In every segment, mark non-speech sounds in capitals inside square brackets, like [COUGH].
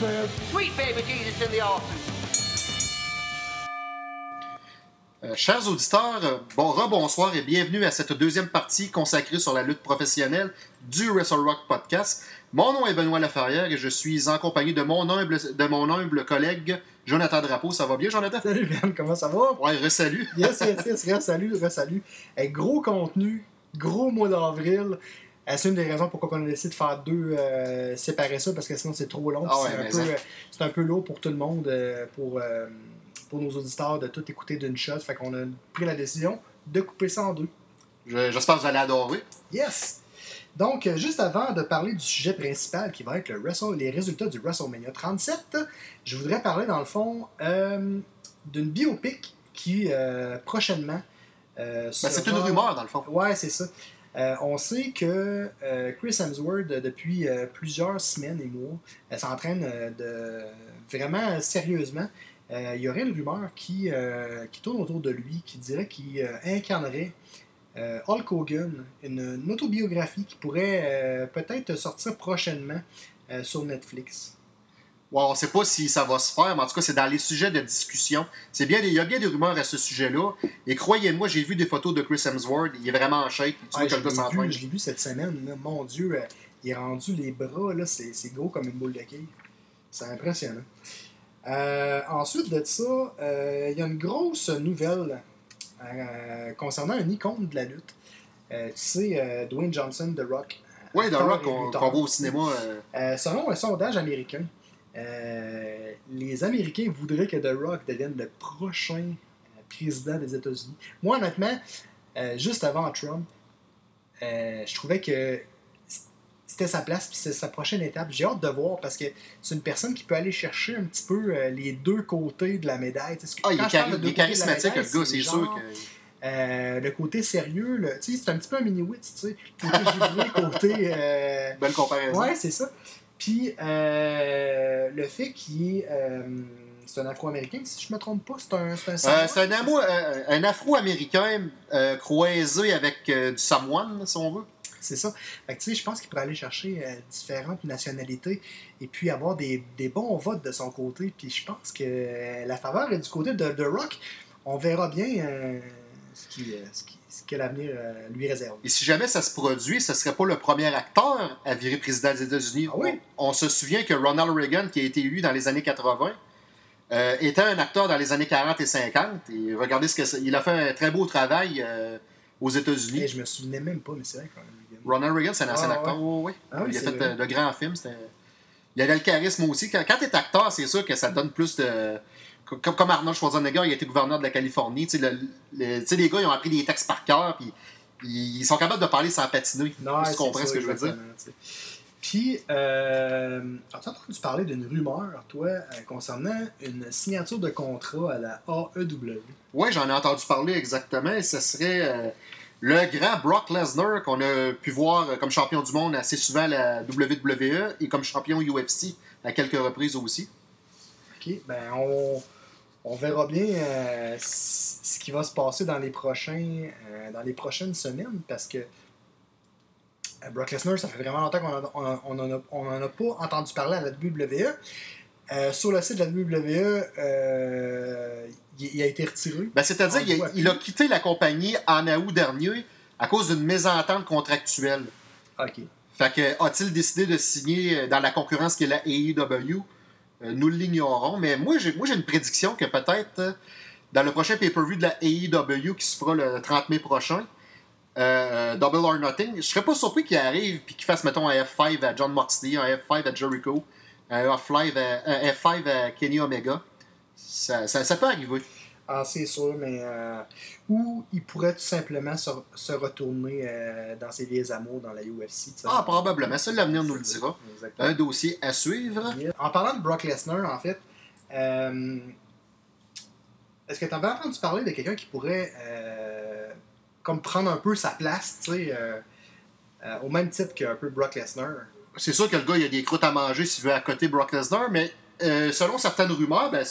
Sweet baby Jesus in the office. Euh, chers auditeurs, euh, bon rebonsoir et bienvenue à cette deuxième partie consacrée sur la lutte professionnelle du Wrestle Rock Podcast. Mon nom est Benoît Laferrière et je suis en compagnie de mon humble, de mon humble collègue Jonathan Drapeau. Ça va bien, Jonathan? Salut Ben, comment ça va? Ouais, resalut. Yes, yes, yes, re- salut, re- salut. Eh, gros contenu, gros mois d'avril. Eh, C'est une des raisons pourquoi on a décidé de faire deux euh, séparer ça, parce que sinon c'est trop long. Ah ouais, c'est, un peu, euh, c'est un peu lourd pour tout le monde, euh, pour, euh, pour nos auditeurs, de tout écouter d'une shot. Fait qu'on a pris la décision de couper ça en deux. Je- J'espère que vous allez adorer. Yes! Donc, euh, juste avant de parler du sujet principal qui va être le Wrestle- les résultats du WrestleMania 37, je voudrais parler dans le fond euh, d'une biopic qui euh, prochainement. euh, Ben, c'est une rumeur, dans le fond. Ouais, c'est ça. Euh, on sait que euh, Chris Hemsworth, depuis euh, plusieurs semaines et mois, s'entraîne de vraiment sérieusement. Il y aurait une rumeur qui, qui tourne autour de lui qui dirait qu'il incarnerait Hulk Hogan, une, autobiographie qui pourrait peut-être sortir prochainement sur Netflix. Ouais, on ne sait pas si ça va se faire, mais en tout cas, c'est dans les sujets de discussion. C'est bien, il y a bien des rumeurs à ce sujet-là. Et croyez-moi, j'ai vu des photos de Chris Hemsworth. Il est vraiment en shape. Tu vois Ouais, que je le gars l'ai vu, je vu cette semaine. là. Mon Dieu, euh, il est rendu les bras, là, c'est gros comme une boule de quille. C'est impressionnant. Euh, ensuite de ça, euh, il y a une grosse nouvelle euh, concernant un icône de la lutte. Euh, tu sais, euh, Dwayne Johnson, The Rock. Oui, The Rock qu'on voit au cinéma. euh, Euh, selon un sondage américain, euh, les Américains voudraient que The Rock devienne le prochain euh, président des États-Unis. Moi, honnêtement, euh, juste avant Trump, je trouvais que c'était sa place, puis c'est sa prochaine étape. J'ai hâte de voir parce que c'est une personne qui peut aller chercher un petit peu les deux côtés de la médaille. Que- Ah, il est, chari- de il charismatique, le gars, c'est sûr que. euh, le côté sérieux, le- tu sais, c'est un petit peu un mini-witz, tu sais. Le côté euh, Belle comparaison. Ouais, c'est ça. Puis euh, le fait qu'il est. euh, c'est un Afro-Américain, si je me trompe pas, c'est un. C'est un, Euh, c'est un, euh, un afro-américain euh, croisé avec du samoan, si on veut. C'est ça. Fait que, tu sais, je pense qu'il pourrait aller chercher différentes nationalités et puis avoir des, des bons votes de son côté. Puis je pense que la faveur est du côté de The Rock. On verra bien ce, qui, ce, qui- ce que l'avenir euh, lui réserve. Et si jamais ça se produit, ce serait pas le premier acteur à virer président des États-Unis. Ah oui? on, on se souvient que Ronald Reagan, qui a été élu dans les années 80, euh, était un acteur dans les années 40 et 50. Et regardez ce que. Il a fait un très beau travail euh, aux États-Unis. Et je me souvenais même pas, mais c'est vrai quand même. Ronald Reagan, c'est un ancien Ah, acteur. Oui, oui. Ah oui, il a fait vrai. de grands films. Il avait le charisme aussi. Quand, quand tu es acteur, c'est sûr que ça donne plus de. Comme, comme Arnold Schwarzenegger, il a été gouverneur de la Californie. Tu sais, le- le- les gars, ils ont appris des textes par cœur. Puis ils sont capables de parler sans patiner. Non, tu comprends ça, ce que je veux dire? Puis, euh, as-tu entendu parler d'une rumeur, toi, euh, concernant une signature de contrat à la AEW? Oui, j'en ai entendu parler exactement. Et ce serait euh, le grand Brock Lesnar qu'on a pu voir comme champion du monde assez souvent à la WWE et comme champion UFC à quelques reprises aussi. OK, ben on, on verra bien euh, ce qui va se passer dans les, prochains, euh, dans les prochaines semaines parce que euh, Brock Lesnar, ça fait vraiment longtemps qu'on en a- on en- on en a- on en a pas entendu parler à la WWE. Euh, sur le site de la WWE, euh, il, il a été retiré. Ben, C'est-à-dire qu'il a, il a plus. quitté la compagnie en août dernier à cause d'une mésentente contractuelle. OK. Fait que a-t-il décidé de signer dans la concurrence qui est la AEW Nous l'ignorons, mais moi j'ai moi j'ai une prédiction que peut-être euh, dans le prochain pay-per-view de la AEW qui se fera le 30 mai prochain, euh, Double or Nothing, je serais pas surpris qu'il arrive et qu'il fasse mettons un F5 à John Moxley, un F5 à Jericho, un F5 à, un F5 à Kenny Omega. Ça, ça, ça peut arriver. Ah, c'est sûr, mais. euh, ou il pourrait tout simplement se, se retourner euh, dans ses vieilles amours dans la UFC. tu sais. Ah, probablement. Ça, l'avenir nous le dira. Exactement. Un dossier à suivre. En parlant de Brock Lesnar, en fait, euh, est-ce que tu avais entendu parler de quelqu'un qui pourrait euh, comme prendre un peu sa place, tu sais, euh, au même type qu'un peu Brock Lesnar? C'est sûr que le gars, il a des croûtes à manger s'il veut à côté Brock Lesnar, mais euh, selon certaines rumeurs, ben,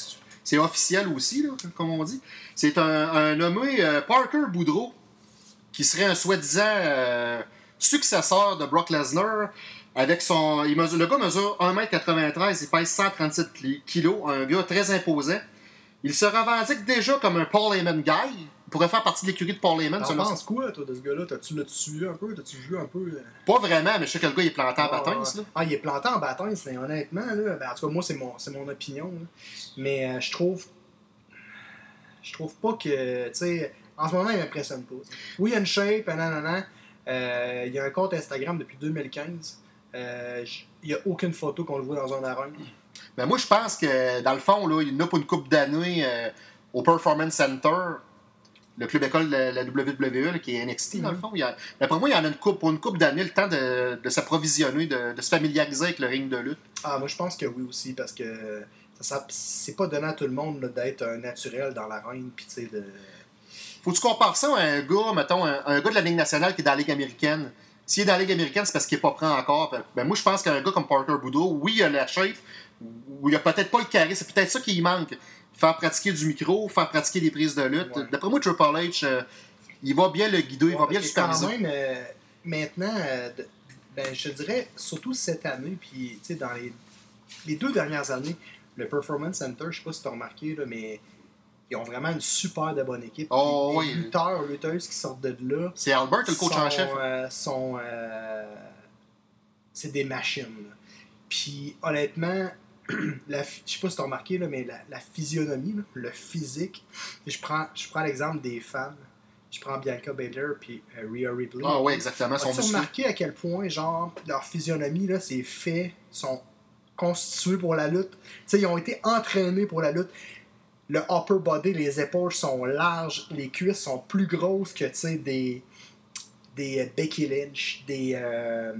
c'est officiel aussi, comme on dit. C'est un, nommé euh, Parker Boudreau, qui serait un soi-disant euh, successeur de Brock Lesnar. Avec son. Le gars mesure 1m93, il pèse 137 kg, un gars très imposant. Il se revendique déjà comme un Paul Heyman guy. Pourrait faire partie de l'écurie de Paul Heyman. Selon penses quoi, toi, de ce gars-là? T'as-tu l'as-tu suivi un peu? T'as-tu vu un peu? euh? Pas vraiment, mais je sais que le gars il est planté en Ah, là. Ah, il est planté en bâton, mais honnêtement, là, ben, en tout cas, moi, c'est mon, mon opinion. là. Mais euh, je trouve. Je trouve pas que. Tu sais, en ce moment, il m'impressionne pas. tu. Oui, il y a une shape, nanana. Euh, il y a un compte Instagram depuis 2015. Euh, j- il n'y a aucune photo qu'on le voit dans un arène. Ben moi, je pense que, dans le fond, là, il y en a pour une coupe d'années au Performance Center, le club école de la, la WWE, là, qui est NXT, dans le Mhm. fond. Il y a- D'après moi, il y en a une coupe, pour une coupe d'années, le temps de, de s'approvisionner, de, de se familiariser avec le ring de lutte. Ah, moi, je pense que oui aussi, parce que ça, c'est pas donné à tout le monde d'être un naturel dans l'arène, puis tu sais, de. Faut que tu compares ça à un gars, mettons, un, un gars de la Ligue nationale qui est dans la Ligue américaine. S'il est dans la Ligue américaine, c'est parce qu'il n'est pas prêt encore. Ben, moi, je pense qu'un gars comme Parker Boudreau, oui, il a la shape, ou il a peut-être pas le carré, c'est peut-être ça qui lui manque. Faire pratiquer du micro, faire pratiquer des prises de lutte. Ouais. D'après moi, Triple H, euh, il va bien le guider, il va bien le que quand superviser. même, euh, maintenant, euh, ben, je dirais, surtout cette année, puis dans les, les deux dernières années, le Performance Center, je sais pas si tu as remarqué, là, mais ils ont vraiment une super de bonne équipe. Oh, les oui. lutteurs, lutteuses qui sortent de là C'est Albert, le coach en chef. sont, c'est des machines. Puis honnêtement, [CLEARS THROAT] la, je sais pas si tu as remarqué, là, mais la, la physionomie, là, le physique, je prends, je prends l'exemple des femmes. Je prends Bianca Belair puis euh, Rhea Ripley. Ah oui, exactement, As-tu remarqué à quel point, genre, leur physionomie, là, c'est fait, sont constitués pour la lutte? Tu sais, ils ont été entraînés pour la lutte. Le upper body, les épaules sont larges, les cuisses sont plus grosses que, des, des euh, Becky Lynch, des euh,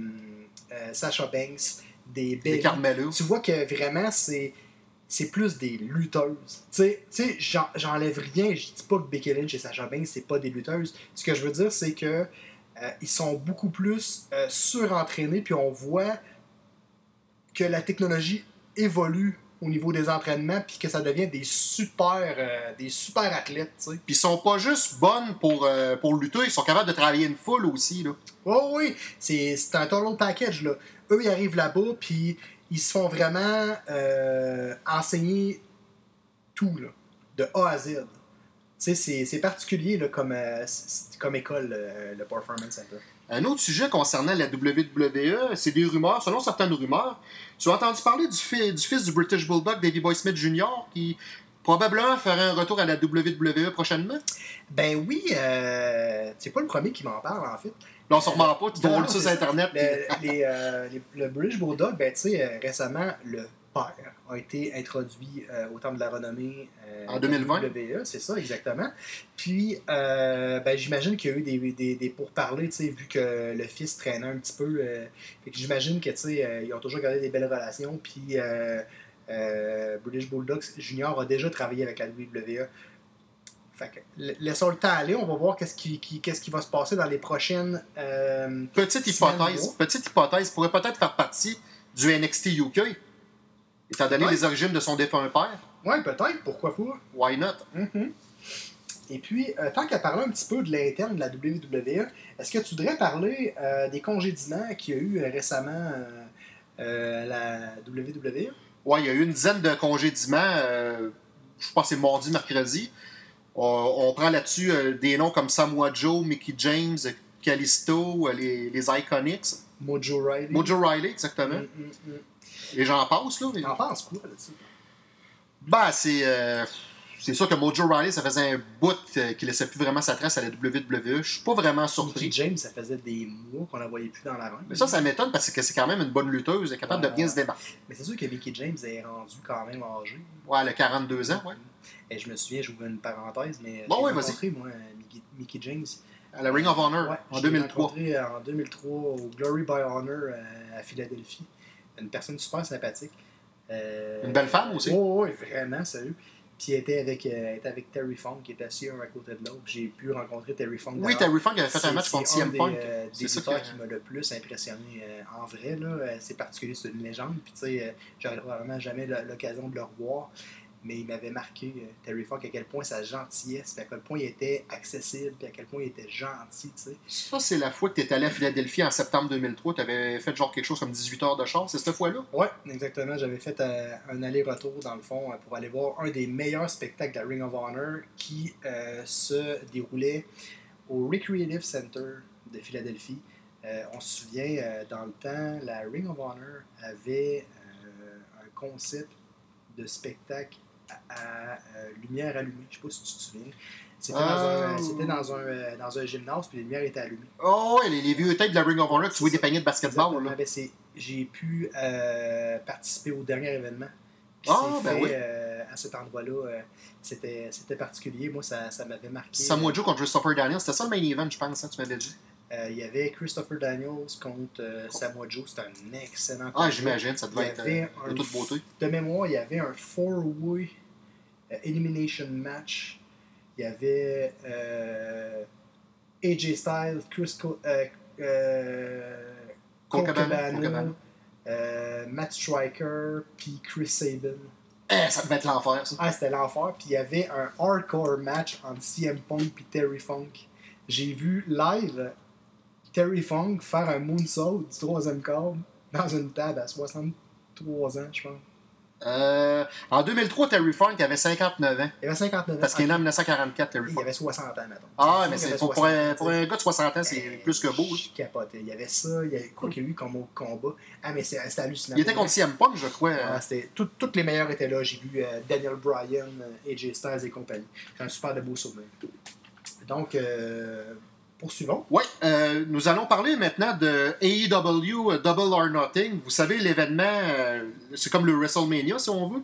euh, Sasha Banks, des. Carmelo. Tu vois que vraiment, c'est c'est plus des lutteuses. Tu sais- j'enlève rien. Je dis pas que Becky Lynch et Sasha Banks, c'est pas des lutteuses. Ce que je veux dire, c'est que euh, ils sont beaucoup plus euh, surentraînés, puis on voit que la technologie évolue au niveau des entraînements, puis que ça devient des super, euh, des super athlètes. Puis ils sont pas juste bonnes pour, euh, pour lutter, ils sont capables de travailler une foule aussi. Là. Oh oui, c'est un total package. Là. Eux, ils arrivent là-bas, puis ils se font vraiment euh, enseigner tout, là, de A à Z. C'est particulier là, comme, comme école, le Performance Center. Un autre sujet concernant la WWE, c'est des rumeurs. Selon certaines rumeurs, tu as entendu parler du, fi- du fils du British Bulldog, Davy Boy Smith Jr., qui probablement ferait un retour à la WWE prochainement? Ben oui, euh, c'est pas le premier qui m'en parle, en fait. Là, on s'en remet pas, tu non, ça sur. Internet. puis- Le, les, euh, les- le British Bulldog, ben, tu sais, euh, récemment, le père a été introduit euh, au Temple de la Renommée euh, En 2020. WWE, c'est ça, exactement. Puis, euh, ben, j'imagine qu'il y a eu des, des, des pourparlers, vu que le fils traînait un petit peu. euh, fait que j'imagine que, euh, ils ont toujours gardé des belles relations. Puis, euh, euh, British Bulldogs Junior a déjà travaillé avec la WWE. Fait que, la- laissons le temps aller, on va voir qu'est-ce qui, qui- qu'est-ce qui va se passer dans les prochaines. euh, Petite hypothèse, petite hypothèse, pourrait peut-être faire partie du NXT UK, étant donné les origines de son défunt père? Ouais, peut-être, pourquoi pas? Why not? Mhm. Et puis, euh, tant qu'à parler un petit peu de l'interne de la WWE, est-ce que tu voudrais parler euh, des congédiements qu'il y a eu euh, récemment euh, euh, à la WWE? Ouais, il y a eu une dizaine de congédiements, je pense que c'est mardi, mercredi. On, on prend là-dessus des noms comme Samoa Joe, Mickey James, Callisto, les, les Iconics, Mojo Riley. Mojo Riley, exactement. Mm, mm, mm. Et j'en passe, là. mais- T'en penses quoi là-dessus? Ben, c'est. euh, c'est sûr que Mojo Riley, ça faisait un bout euh, qu'il laissait plus vraiment sa trace à la WWE. Je suis pas vraiment Mickey surpris. James, ça faisait des mois qu'on la voyait plus dans la ring. Mais ça, ça m'étonne parce que c'est quand même une bonne lutteuse, elle est capable Ouais, de bien ouais. se démarquer. Mais c'est sûr que Mickey James est rendu quand même âgé. Ouais, elle a 42 ans, ouais. Et je me souviens, j'ouvre une parenthèse, mais Bon, ouais, vas-y. moi, Mickey, Mickey James. À la Ring of Honor Ouais, en je l'ai 2003. rencontré euh, en 2003 au Glory by Honor euh, à Philadelphie. Une personne super sympathique. Euh, Une belle femme aussi. Oui, oui, vraiment, sérieux. Puis elle était avec, euh, était avec Terry Funk, qui était assis un à côté de l'autre. J'ai pu rencontrer Terry Funk. Oui. Terry Funk avait fait un match contre c'est un CM des, Punk. euh, des C'est ça lutteurs que- qui m'a le plus impressionné en vrai. là. C'est particulier, c'est une légende. Puis tu sais, j'aurais probablement jamais l'occasion de le revoir. Mais il m'avait marqué, euh, Terry Funk, à quel point sa gentillesse, puis à quel point il était accessible, puis à quel point il était gentil, tu sais. Ça, c'est la fois que tu étais allé à Philadelphie en septembre 2003. Tu avais fait genre quelque chose comme 18 heures de char. C'est cette fois-là? Ouais, exactement. J'avais fait euh, un aller-retour, dans le fond, pour aller voir un des meilleurs spectacles de la Ring of Honor qui euh, se déroulait au Recreative Center de Philadelphie. On se souvient, dans le temps, la Ring of Honor avait un concept de spectacle à, à, euh, lumière allumée. Je sais pas si tu te souviens. C'était dans, Oh. un, euh, dans un gymnase, puis les lumières étaient allumées. Oh, ouais, les, les vieux tapes de la Ring of Honor, tu vois des paniers de basketball. Là. Ben, J'ai pu euh, participer au dernier événement qui Ah, s'est ben fait oui. à cet endroit-là. C'était particulier. Moi, ça, ça m'avait marqué. Samoa Joe contre Christopher Daniels, c'était ça le main event, je pense, hein, tu m'avais dit? Il y avait Christopher Daniels contre euh, Samoa Joe. C'était un excellent Ah, j'imagine, ça devait être de toute beauté. De mémoire, il y avait un four-way elimination match. Il y avait euh, AJ Styles, Chris Co- euh, euh, euh, Matt Striker, puis Chris Sabin. Eh, ça devait être l'enfer, ça. Ah, c'était l'enfer. Puis il y avait un hardcore match entre CM Punk et Terry Funk. J'ai vu live Terry Funk faire un moonsault du troisième câble dans une table à 63 ans, je pense. Euh, en 2003, Terry Funk avait 59 ans. Il avait 59 ans. Parce qu'il est né en 1944, Terry Il Funk. avait 60 ans, mettons. Ah, mais c'est pour, pour 60 un, pour gars de 60 ans, c'est Eh, plus que beau. Je capotais. Il y avait ça. Il y avait... Quoi qu'il y a eu comme autre combat. Ah, mais c'est- c'était hallucinant. Il était contre CM Punk, je crois. Ah, tout- toutes les meilleurs étaient là. J'ai vu euh, Daniel Bryan, euh, AJ Styles et compagnie. C'est un super de beau souvenir. Donc, euh, poursuivons. Oui, euh, nous allons parler maintenant de AEW euh, Double or Nothing. Vous savez, l'événement, euh, c'est comme le WrestleMania, si on veut.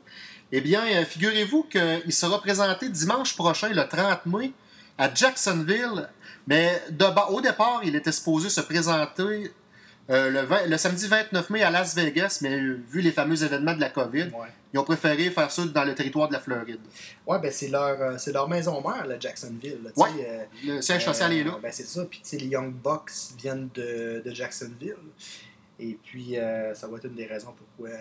Eh bien, euh, figurez-vous qu'il sera présenté dimanche prochain, le 30 mai, à Jacksonville. Mais de au départ, il était supposé se présenter euh, le, 20 le samedi 29 mai à Las Vegas, mais euh, vu les fameux événements de la COVID, Ouais. ils ont préféré faire ça dans le territoire de la Floride. Ouais, ben c'est leur, euh, c'est leur maison mère, là, Jacksonville. là, Ouais. euh, Le siège social est là. Ben, c'est ça. Puis, les Young Bucks viennent de, de Jacksonville. Et puis, ça va être une des raisons pourquoi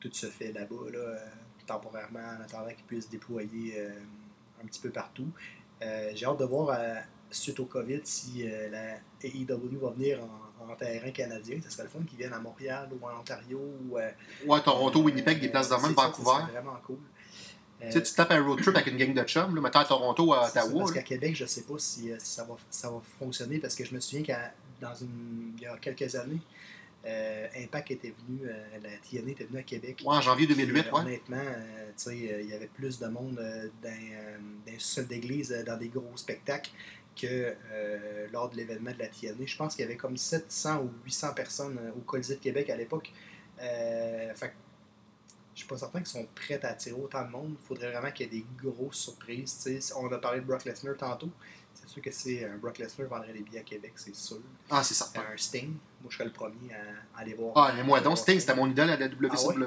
tout se fait là-bas, là, temporairement, en attendant qu'ils puissent déployer un petit peu partout. J'ai hâte de voir, suite au COVID, si la AEW va venir en, en terrain canadien. Ça serait le fun qu'ils viennent à Montréal ou en Ontario. Ou, euh, Ouais, Toronto, Winnipeg, des places de même, c'est Vancouver. Serait vraiment cool. Euh, Tu sais, tu tapes un road trip avec une gang de chums, là, mettons à Toronto à c'est ça, Ottawa. parce qu'à Québec, je sais pas si, euh, si ça, va, ça va fonctionner parce que je me souviens qu'à dans une, il y a quelques années, euh, Impact était venu, euh, la TNA était venue à Québec. Ouais, en janvier 2008, Puis, ouais. Honnêtement, euh, tu sais, il y avait plus de monde dans, dans les sous-sols d'église, dans des gros spectacles, que euh, lors de l'événement de la TNA. Je pense qu'il y avait comme 700 ou 800 personnes euh, au Colisée de Québec à l'époque. Euh, fait je suis pas certain qu'ils sont prêts à attirer autant de monde. Il faudrait vraiment qu'il y ait des grosses surprises. On a parlé de Brock Lesnar tantôt. C'est sûr que c'est un Brock Lesnar vendrait des billets à Québec, c'est sûr. Ah, c'est certain. Un Sting, moi je serais le premier à, à aller voir. Ah, mais moi donc, Sting, c'était mon idole à la WCW. Ah ouais?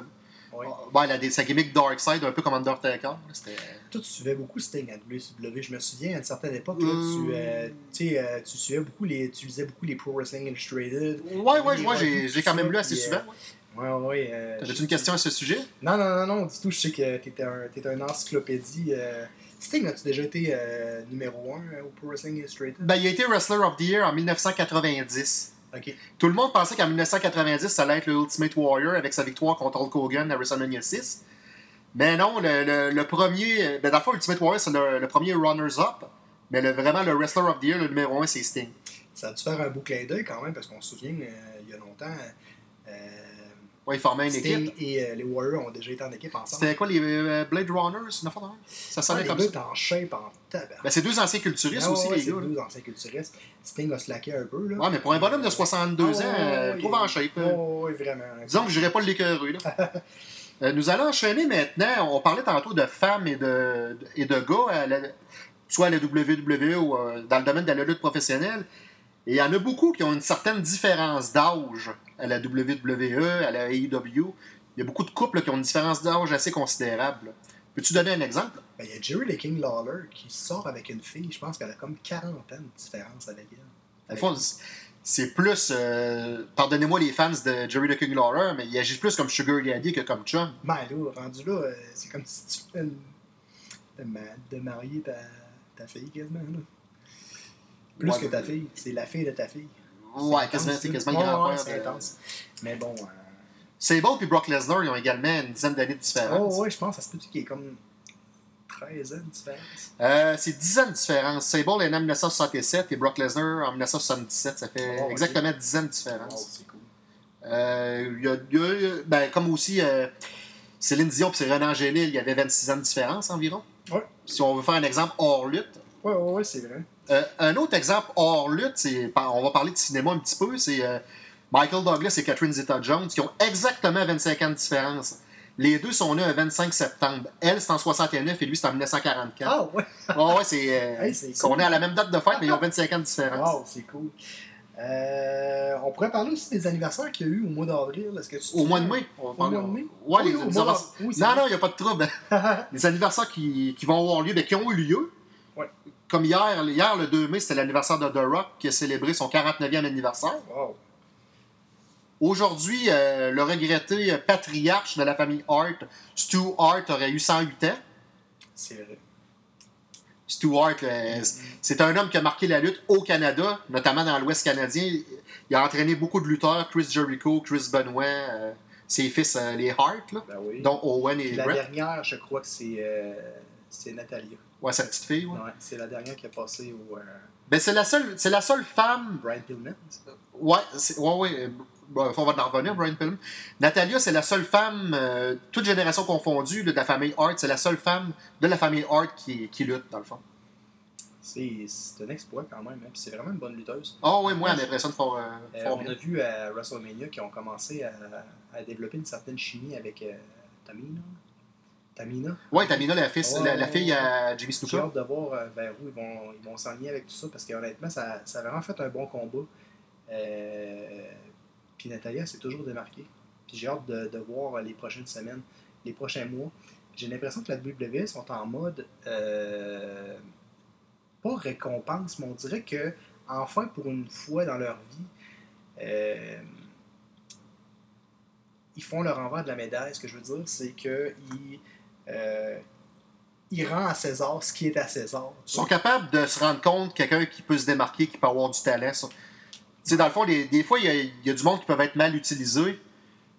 Ouais. Ah, ouais, la, des- sa gimmick Dark Side, un peu comme Undertaker. C'était... Toi, tu suivais beaucoup Sting à WCW. Je me souviens, à une certaine époque, là, Euh. tu, euh, tu sais, euh, tu suivais beaucoup les, tu lisais beaucoup les Pro Wrestling Illustrated. Ouais, ouais, moi, j'ai, quand même lu assez souvent. euh, ouais. Ouais, ouais. euh, T'avais-tu une question à ce sujet? Non, non, non, non, du tout. Je sais que t'étais un, t'étais un encyclopédie. euh. Sting, as-tu déjà été euh, numéro 1 au Pro Wrestling Illustrated? Ben, il a été Wrestler of the Year en 1990. Tout le monde pensait qu'en 1990, ça allait être le Ultimate Warrior avec sa victoire contre Hulk Hogan à WrestleMania 6. Mais non, le, le, le premier. Ben, dans le fond, Ultimate Warrior, c'est le, le premier runners-up. Mais le, vraiment, le Wrestler of the Year, le numéro 1, c'est Sting. Ça a dû faire un beau clin d'œil quand même, parce qu'on se souvient, euh, il y a longtemps, euh, Ouais, ils formaient une Sting équipe. et euh, les Warriors ont déjà été en équipe ensemble. C'était quoi, les euh, Blade Runners? Ça Ah, sonnait les comme gars ça. en shape en tabac. Ben, c'est deux anciens culturistes Ah, aussi, ouais, les c'est gars. là. deux anciens culturistes. Sting a slacké un peu. Là. Ouais, mais pour un bonhomme de 62 Ah, ans, ouais, euh, ouais, trouve en shape. Oh, oui, vraiment. Disons que je dirais pas là. [LAUGHS] Euh, nous allons enchaîner maintenant. On parlait tantôt de femmes et de, et de gars, à la- soit à la WWE ou dans le domaine de la lutte professionnelle. Et il y en a beaucoup qui ont une certaine différence d'âge à la WWE, à la AEW. Il y a beaucoup de couples qui ont une différence d'âge assez considérable. Peux-tu donner un exemple? Ben, Il y a Jerry the King Lawler qui sort avec une fille. Je pense qu'elle a comme 40 ans de différence avec elle. Fond, c'est- plus. euh, Pardonnez-moi les fans de Jerry the King Lawler, mais il agit plus comme Sugar Daddy que comme Chum. Ben là, rendu là, euh, c'est comme si tu de marier ta, ta fille quasiment. Là. Plus Ouais, que ta fille, c'est la fille de ta fille. Ouais, C'est quasiment, c'est grand-père. c'est intense. Mais bon. euh, Sable et Brock Lesnar, ils ont également une dizaine d'années de différence. Oh, ouais, je pense ça se peut qu'il y ait comme 13 ans de différence? Euh, c'est 10 ans de différence. Sable est né en 1967 et Brock Lesnar en 1977. Ça fait Oh, exactement 10 ans de différence. c'est cool. Euh, il y a- il y a- ben, comme aussi euh, Céline Dion et Renan Angélil, il y avait 26 ans de différence environ. Ouais. Si on veut faire un exemple hors lutte. Ouais, c'est vrai. Euh, un autre exemple hors lutte, on va parler de cinéma un petit peu, c'est euh, Michael Douglas et Catherine Zeta-Jones qui ont exactement 25 ans de différence. Les deux sont nés le 25 septembre. Elle, c'est en 69 et lui, c'est en 1944. Ah, ouais. Ouais, ouais, c'est. euh, [LAUGHS] Hey, cool. nés à la même date de fête, mais ils ont 25 ans de différence. Wow, c'est cool. Euh, on pourrait parler aussi des anniversaires qu'il y a eu au mois d'avril. Au mois de mai. on va Au parler- mois de mai? Ouais, Oui, les mois anniversaires-. Oui, non, non, il n'y a pas de trouble. [LAUGHS] les anniversaires qui, qui vont avoir lieu, ben, qui ont eu lieu. Ouais. Comme hier, hier, le 2 mai, c'était l'anniversaire de The Rock qui a célébré son 49e anniversaire. Wow. Aujourd'hui, euh, le regretté patriarche de la famille Hart, Stu Hart, aurait eu 108 ans. C'est vrai. Stu Hart, euh, c'est un homme qui a marqué la lutte au Canada, notamment dans l'Ouest canadien. Il a entraîné beaucoup de lutteurs, Chris Jericho, Chris Benoit, euh, ses fils, les Hart, là, Ben oui. dont Owen et Puis la Brett. dernière, je crois que c'est c'est Natalia. Ouais, sa petite fille. ouais. Ouais, c'est la dernière qui a passé au euh, Ben, c'est la seule, c'est la seule femme. Brian Pillman. Ouais, c'est- ouais, ouais. euh, bon, on va en revenir, Brian Pillman. Natalia, c'est la seule femme, euh, toute génération confondue, de la famille Hart, c'est la seule femme de la famille Hart qui, qui lutte, dans le fond. C'est c'est un exploit quand même. Hein. C'est vraiment une bonne lutteuse. Ah ouais, moi, elle m'impressionne fort, euh, fort on bien. a vu à WrestleMania qu'ils ont commencé à, à développer une certaine chimie avec Tamina. Tamina. Ouais, Tamina, la, fils, Ouais, la, fille à Jimmy J'ai Snuka. hâte de voir euh, vers où ils vont ils vont s'enligner avec tout ça parce qu'honnêtement, ça, ça a vraiment fait un bon combat. Euh, puis Natalia s'est toujours démarquée. Puis j'ai hâte de, de voir les prochaines semaines, les prochains mois. J'ai l'impression que la WWE sont en mode euh, pas récompense, mais on dirait que enfin pour une fois dans leur vie, euh, ils font leur envers de la médaille. Ce que je veux dire, c'est qu'ils euh, ils rendent à César ce qui est à César. Ils sont capables de se rendre compte quelqu'un qui peut se démarquer, qui peut avoir du talent. ça. Tu sais, dans le fond, des, des fois, il y, a, il y a du monde qui peut être mal utilisé,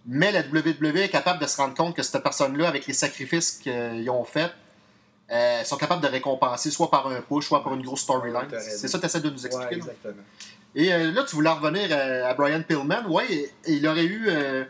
mais la WWE est capable de se rendre compte que cette personne-là, avec les sacrifices qu'ils ont faits, euh, sont capables de récompenser soit par un push, soit par une grosse storyline. Ouais. C'est ça que tu essaies de nous expliquer. exactement. Et euh, là, tu voulais revenir à, à Brian Pillman. Oui, il aurait eu. euh,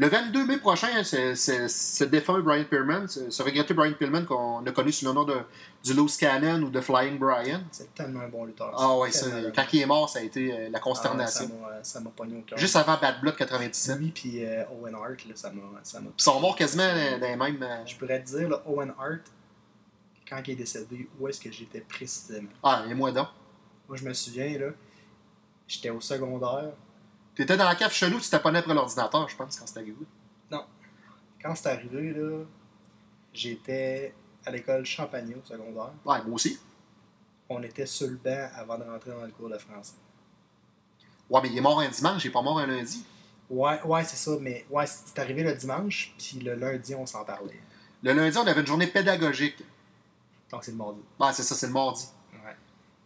le 22 mai prochain, hein, ce, défunt Brian Pillman, ce, regretté Brian Pillman qu'on a connu sous le nom de, du Loose Cannon ou de Flying Brian. C'est tellement un bon lutteur. Ah ouais, ça, quand il est mort, ça a été euh, la Ah, consternation. ça m'a- ça m'a pogné au cœur. Juste avant Bad Blood 97. Lui puis euh, Owen Hart, là, ça m'a. ça m'a- Ils sont morts quasiment dans les mêmes. euh, Je pourrais te dire, là, Owen Hart, quand il est décédé, où est-ce que j'étais précisément? Ah, et moi donc? Moi, je me souviens, là, j'étais au secondaire. T'étais dans la cave chelou, tu t'apponnais après l'ordinateur, je pense, quand c'est arrivé. Quand c'est arrivé, là, j'étais à l'école Champagny au secondaire. Ouais, moi aussi. On était sur le banc avant de rentrer dans le cours de français. Ouais, mais il est mort un dimanche, il est pas mort un lundi. Ouais, ouais, c'est ça, mais ouais, c'est arrivé le dimanche, puis le lundi, on s'en parlait. Le lundi, on avait une journée pédagogique. Donc c'est le mardi. Ouais, c'est ça, c'est le mardi. Ouais.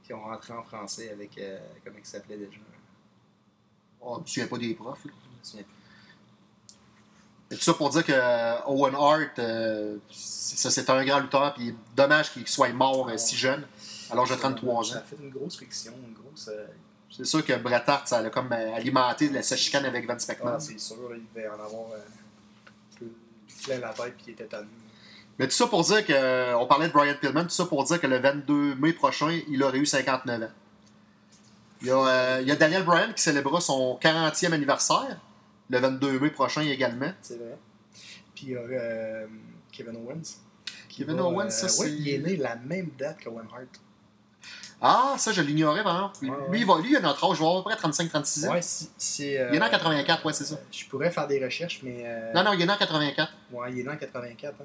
Puis on rentrait en français avec, euh, comment il s'appelait déjà? Oh, je me souviens pas des profs. là. Me. Et tout ça pour dire que euh, Owen Hart, euh, c'est ça, c'est un grand lutteur, puis dommage qu'il soit mort euh, si jeune, alors j'ai 33 Ça ans. a fait une grosse friction, une grosse. euh, C'est sûr que Bret Hart, ça a comme alimenté la sa chicane avec Vince McMahon. Ah, c'est sûr, il devait en avoir un peu plein la tête puis il était tanné. Mais tout ça pour dire que. On parlait de Brian Pillman, tout ça pour dire que le 22 mai prochain, il aurait eu 59 ans. Il y a, euh, il y a Daniel Bryan qui célébrera son 40e anniversaire, le 22 mai prochain également. C'est vrai. Puis il y a euh, Kevin Owens. Kevin va, Owens, ça, ouais, c'est- il est né la même date que Owen Hart. Ah, ça, je l'ignorais, par exemple. Ouais, Lui, ouais. il va, lui, il a notre âge, il va avoir à peu près 35-36 ans. Ouais, c'est. euh, Il est né en 84, ouais, c'est ça. Je pourrais faire des recherches, mais. euh, Non, non, il est né en 84. Ouais, il est né en 84. hein.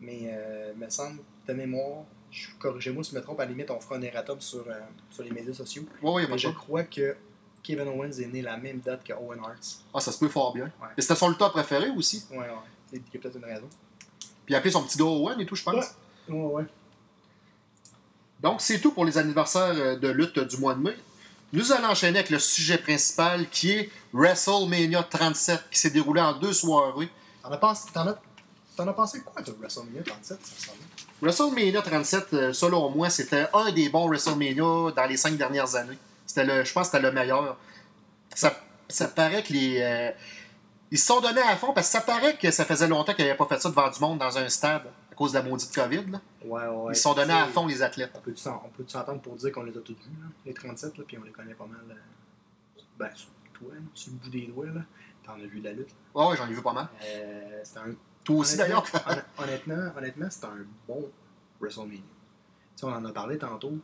Mais euh, me semble, de mémoire, je- corrigez-moi si je me trompe, à la limite, on fera un erratum sur, euh, sur les médias sociaux. Mais de je crois que Kevin Owens est né la même date que Owen Hart. Ah, ça se peut fort bien. Ouais. Et c'était son lutteur préféré aussi. Ouais, ouais. Il y a peut-être une raison. Puis il a appelé son petit dos Owen et tout, je pense. Ouais. Ouais, ouais. Donc, c'est tout pour les anniversaires euh, de lutte du mois de mai. Nous allons enchaîner avec le sujet principal qui est WrestleMania 37 qui s'est déroulé en deux soirées. T'en as as, t'en as pensé quoi, toi, WrestleMania 37, ça ressemble? WrestleMania 37, euh, selon moi, c'était un des bons WrestleMania dans les cinq dernières années. C'était le, je pense que c'était le meilleur. Ça, ça paraît que les. euh, ils se sont donnés à fond parce que ça paraît que ça faisait longtemps qu'ils n'avaient pas fait ça devant du monde dans un stade à cause de la maudite COVID. là. Ouais, ouais. Ils se sont donnés à fond, les athlètes. On peut-tu peut s'entendre pour dire qu'on les a tous vus, là, les 37, là, puis on les connaît pas mal. euh, Ben, sur toi, là, sur le bout des doigts, là. T'en as vu de la lutte. Ouais, ouais, j'en ai vu pas mal. Euh, c'était un Toi aussi, d'ailleurs. Honnêtement, honn- honnêtement, c'est un bon WrestleMania. Tu sais, on en a parlé tantôt.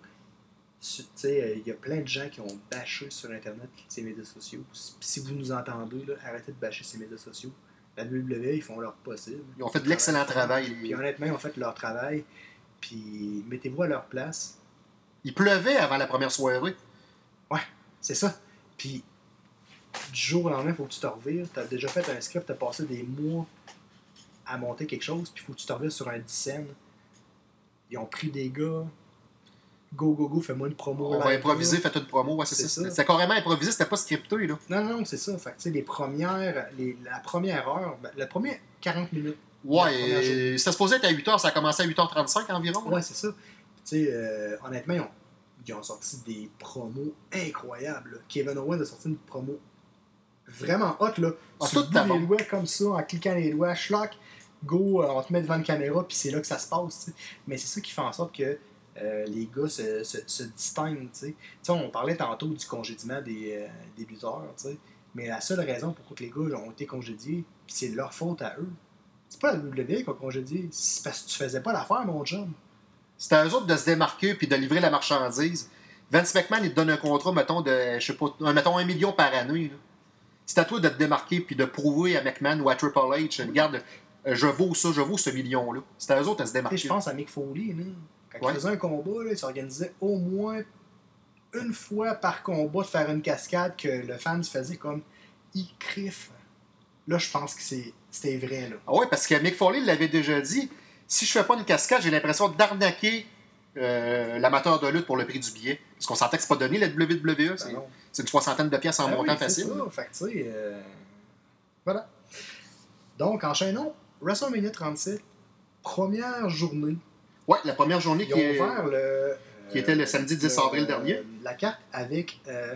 Su- Tu sais, euh, il y a plein de gens qui ont bâché sur Internet ces médias sociaux. Si- vous nous entendez, là, arrêtez de bâcher ces médias sociaux. La WWE, ils font leur possible. Ils ont fait de l'excellent travail. Puis honnêtement, ils ont fait leur travail. Puis mettez-vous à leur place. Il pleuvait avant la première soirée. C'est ça. Puis du jour au lendemain, il faut que tu te revires. Tu as déjà fait un script, tu as passé des mois à monter quelque chose, puis il faut que tu te revires sur un 10 scènes. Ils ont pris des gars. Go, go, go, fais-moi une promo. On va improviser, faites une promo. Ouais, c'est ça. ça. C'était carrément improvisé, c'était pas scripté. Là. Non, non, c'est ça. Fait que, tu sais, les premières, les- la première heure, ben, la première 40 minutes. Ouais, journée. c'était supposé être à 8h, ça a commencé à 8h35 environ. Ouais, c'est ça. Tu sais, euh, honnêtement, ils ont, ils ont sorti des promos incroyables. là. Kevin Owens a sorti une promo vraiment hot, là. Ah, sur tout le bout d'abord. des doigts, comme ça, en cliquant les doigts, schlock, go, euh, on te met devant une caméra, puis c'est là que ça se passe. Mais c'est ça qui fait en sorte que euh, les gars se, se, distinguent, tu sais. Tu sais, on parlait tantôt du congédiement des, euh. Mais la seule raison pour que les gars ont été congédiés, c'est leur faute à eux. C'est pas la WWE qui a congédié, c'est parce que tu faisais pas l'affaire, mon job. C'était à eux autres de se démarquer puis de livrer la marchandise. Vince McMahon, il te donne un contrat, mettons, de, je sais pas, mettons, un million par année. C'est à toi de te démarquer puis de prouver à McMahon ou à Triple H, regarde, je vaux ça, je vaux ce million-là. C'était eux autres à se démarquer. je pense à Mick Foley, là. Quand Ouais. il faisait un combat, là, il s'organisait au moins une fois par combat de faire une cascade que le fan se faisait comme il criffe. Là, je pense que c'est- c'était vrai. Là. Ah ouais, parce que Mick Foley l'avait déjà dit. Si je fais pas une cascade, j'ai l'impression d'arnaquer euh, l'amateur de lutte pour le prix du billet. Parce qu'on sentait que c'est pas donné la WWE. c'est- Ben c'est une soixantaine de pièces en Ben montant oui, facile. ça. Fait que, tu sais, euh, Voilà. Donc, enchaînons. WrestleMania 37, première journée. Ouais, la première journée qui est. le. qui était le samedi 10 avril dernier. La carte avec euh,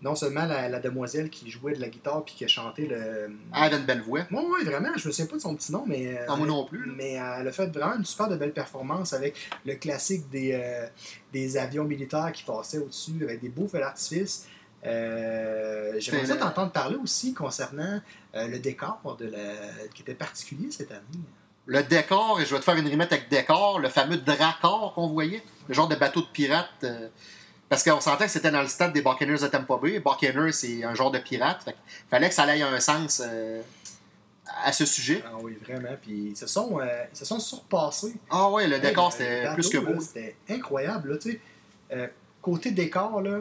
non seulement la, la demoiselle qui jouait de la guitare puis qui a chanté le. Ah, elle avait une belle voix. Moi, oui, vraiment, je me souviens pas de son petit nom, mais. euh, Ah, moi non plus. là. Mais euh, elle a fait vraiment une super de belle performance avec le classique des, euh, des avions militaires qui passaient au-dessus avec des beaux feux d'artifice. Euh, J'aimerais ça t'entendre parler aussi concernant euh, le décor de la... qui était particulier cette année. Le décor, et je vais te faire une remettre avec décor, le fameux dracor qu'on voyait, le genre de bateau de pirate. euh, parce qu'on sentait que c'était dans le stade des Buccaneers de Tampa Bay. Buccaneers, c'est un genre de pirate. Fait qu'il fallait que ça ait un sens à ce sujet. Ah oui, vraiment. Puis ils se sont, euh, ils se sont surpassés. Ah ouais, le décor, Hey, c'était plus que beau. C'était incroyable. Là, tu sais. Euh, côté décor, là,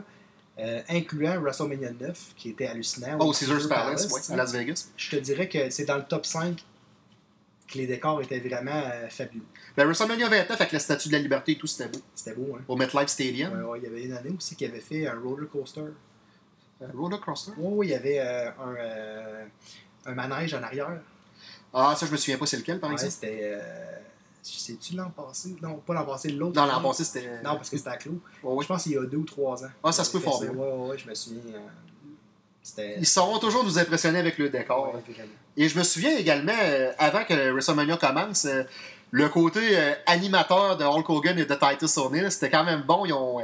euh, incluant WrestleMania 9, qui était hallucinant. Oh, Caesars Palace, ouais, sais. à Las Vegas. Je te dirais que c'est dans le top 5 que les décors étaient vraiment euh, fabuleux. Ben, WrestleMania 29 avec la statue de la liberté et tout, c'était beau. C'était beau, hein? Au MetLife Stadium. Ouais, ouais, il y avait une année aussi qui avait fait un roller coaster. Euh, Roller coaster? Oui, oui, il y avait euh, un, un manège en arrière. Ah, ça, je me souviens pas c'est lequel, par exemple. c'était. C'est-tu l'an passé? Non, pas l'an passé, l'autre. Dans l'an passé, c'était. Non, parce que c'était à Clos. Ouais, ouais. Je pense qu'il y a deux ou trois ans. Ah, ça se peut fort bien. Ouais, ouais, je me souviens. euh. Ils sauront toujours nous impressionner avec le décor. Et je me souviens également, euh, avant que WrestleMania commence, euh, le côté animateur de Hulk Hogan et de Titus O'Neil, c'était quand même bon. Ils ont.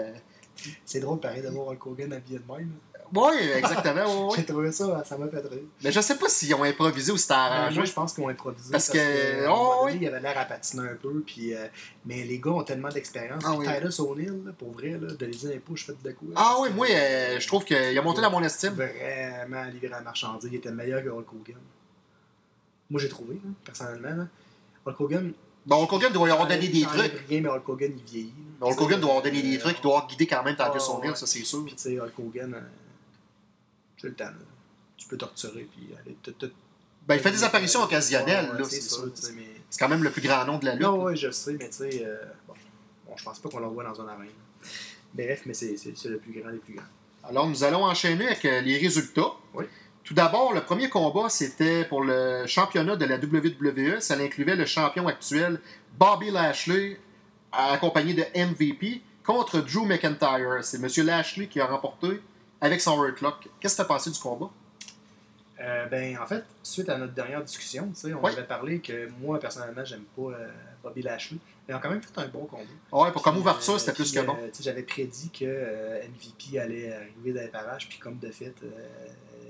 C'est drôle, pareil, de voir Hulk Hogan habillé de même. [LAUGHS] Oui, exactement. ouais. J'ai trouvé ça, ça m'a fait rire. Mais je sais pas s'ils ont improvisé ou c'était Ben, arrangé. moi, je pense qu'ils ont improvisé. Parce que- un oh, oui. il avait l'air à patiner un peu. Puis, euh, mais les gars ont tellement d'expérience. Ah, oui. Titus O'Neill, pour vrai, là, de les impôts, je fais de quoi. Ah oui, moi, euh, je trouve qu'il a monté dans mon estime. Vraiment livré à la marchandise. Il était meilleur que Hulk Hogan. Moi, j'ai trouvé, là, personnellement. Là. Hulk Hogan. Bon, Hulk Hogan doit avoir donné des trucs. rien, mais Hulk Hogan, il vieillit. Hulk Hogan doit avoir donné des Euh, trucs, il doit avoir guidé quand même Ah, O'Neil, ouais. ça c'est sûr. Puis, tu sais, Hulk Hogan, c'est le temps. là. Tu peux torturer, puis aller. te- te- Ben, il fait des apparitions occasionnelles, Ouais, ouais, là, c'est sûr. mais- C'est quand même le plus grand nom de la lutte. Non, ouais, je sais, mais tu sais, euh, bon, bon, je pense pas qu'on le voit dans un arène. Bref, mais c'est le plus grand des plus grands. Alors, nous allons enchaîner avec euh, les résultats. Oui. Tout d'abord, le premier combat, c'était pour le championnat de la WWE. Ça incluait le champion actuel, Bobby Lashley, accompagné de MVP, contre Drew McIntyre. C'est M. Lashley qui a remporté avec son Hurtlock. Qu'est-ce que t'as pensé du combat? Euh, ben, en fait, suite à notre dernière discussion, on Oui. avait parlé que moi, personnellement, j'aime pas euh, Bobby Lashley. Mais on a quand même fait un bon combat. Ouais, pour comme ouverture, Euh, c'était plus que bon. J'avais prédit que MVP allait arriver dans les parages, puis comme de fait,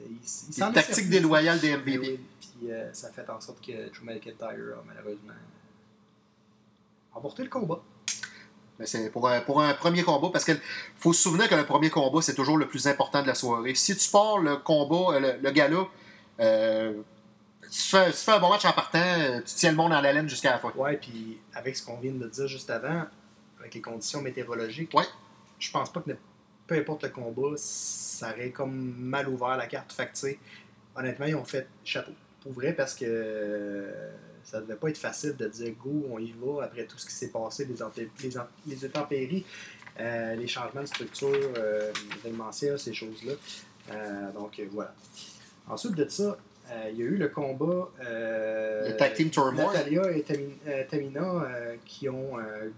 il, il s'en tactique déloyale des Mais MVP. oui, Puis ça a fait en sorte que Drew McIntyre a malheureusement remporté le combat. Mais c'est pour un, pour un premier combat, parce qu'il faut se souvenir que le premier combat, c'est toujours le plus important de la soirée. Si tu pars le combat, euh, le, le gala, euh, tu, fais, tu fais un bon match en partant, euh, tu tiens le monde en haleine jusqu'à la fin. Ouais, puis avec ce qu'on vient de dire juste avant, avec les conditions météorologiques, Ouais. je pense pas que peu importe le combat, ça aurait comme mal ouvert la carte. Fait que, honnêtement, ils ont fait chapeau. Pour vrai, parce que euh, ça devait pas être facile de dire go, on y va après tout ce qui s'est passé, les, les, les intempéries, euh, les changements de structure euh, événementiels, ces choses-là. Euh, donc voilà. Ensuite de ça, il y a eu le combat. Le tag team turmoil. Natalia et Tami- Tamina qui ont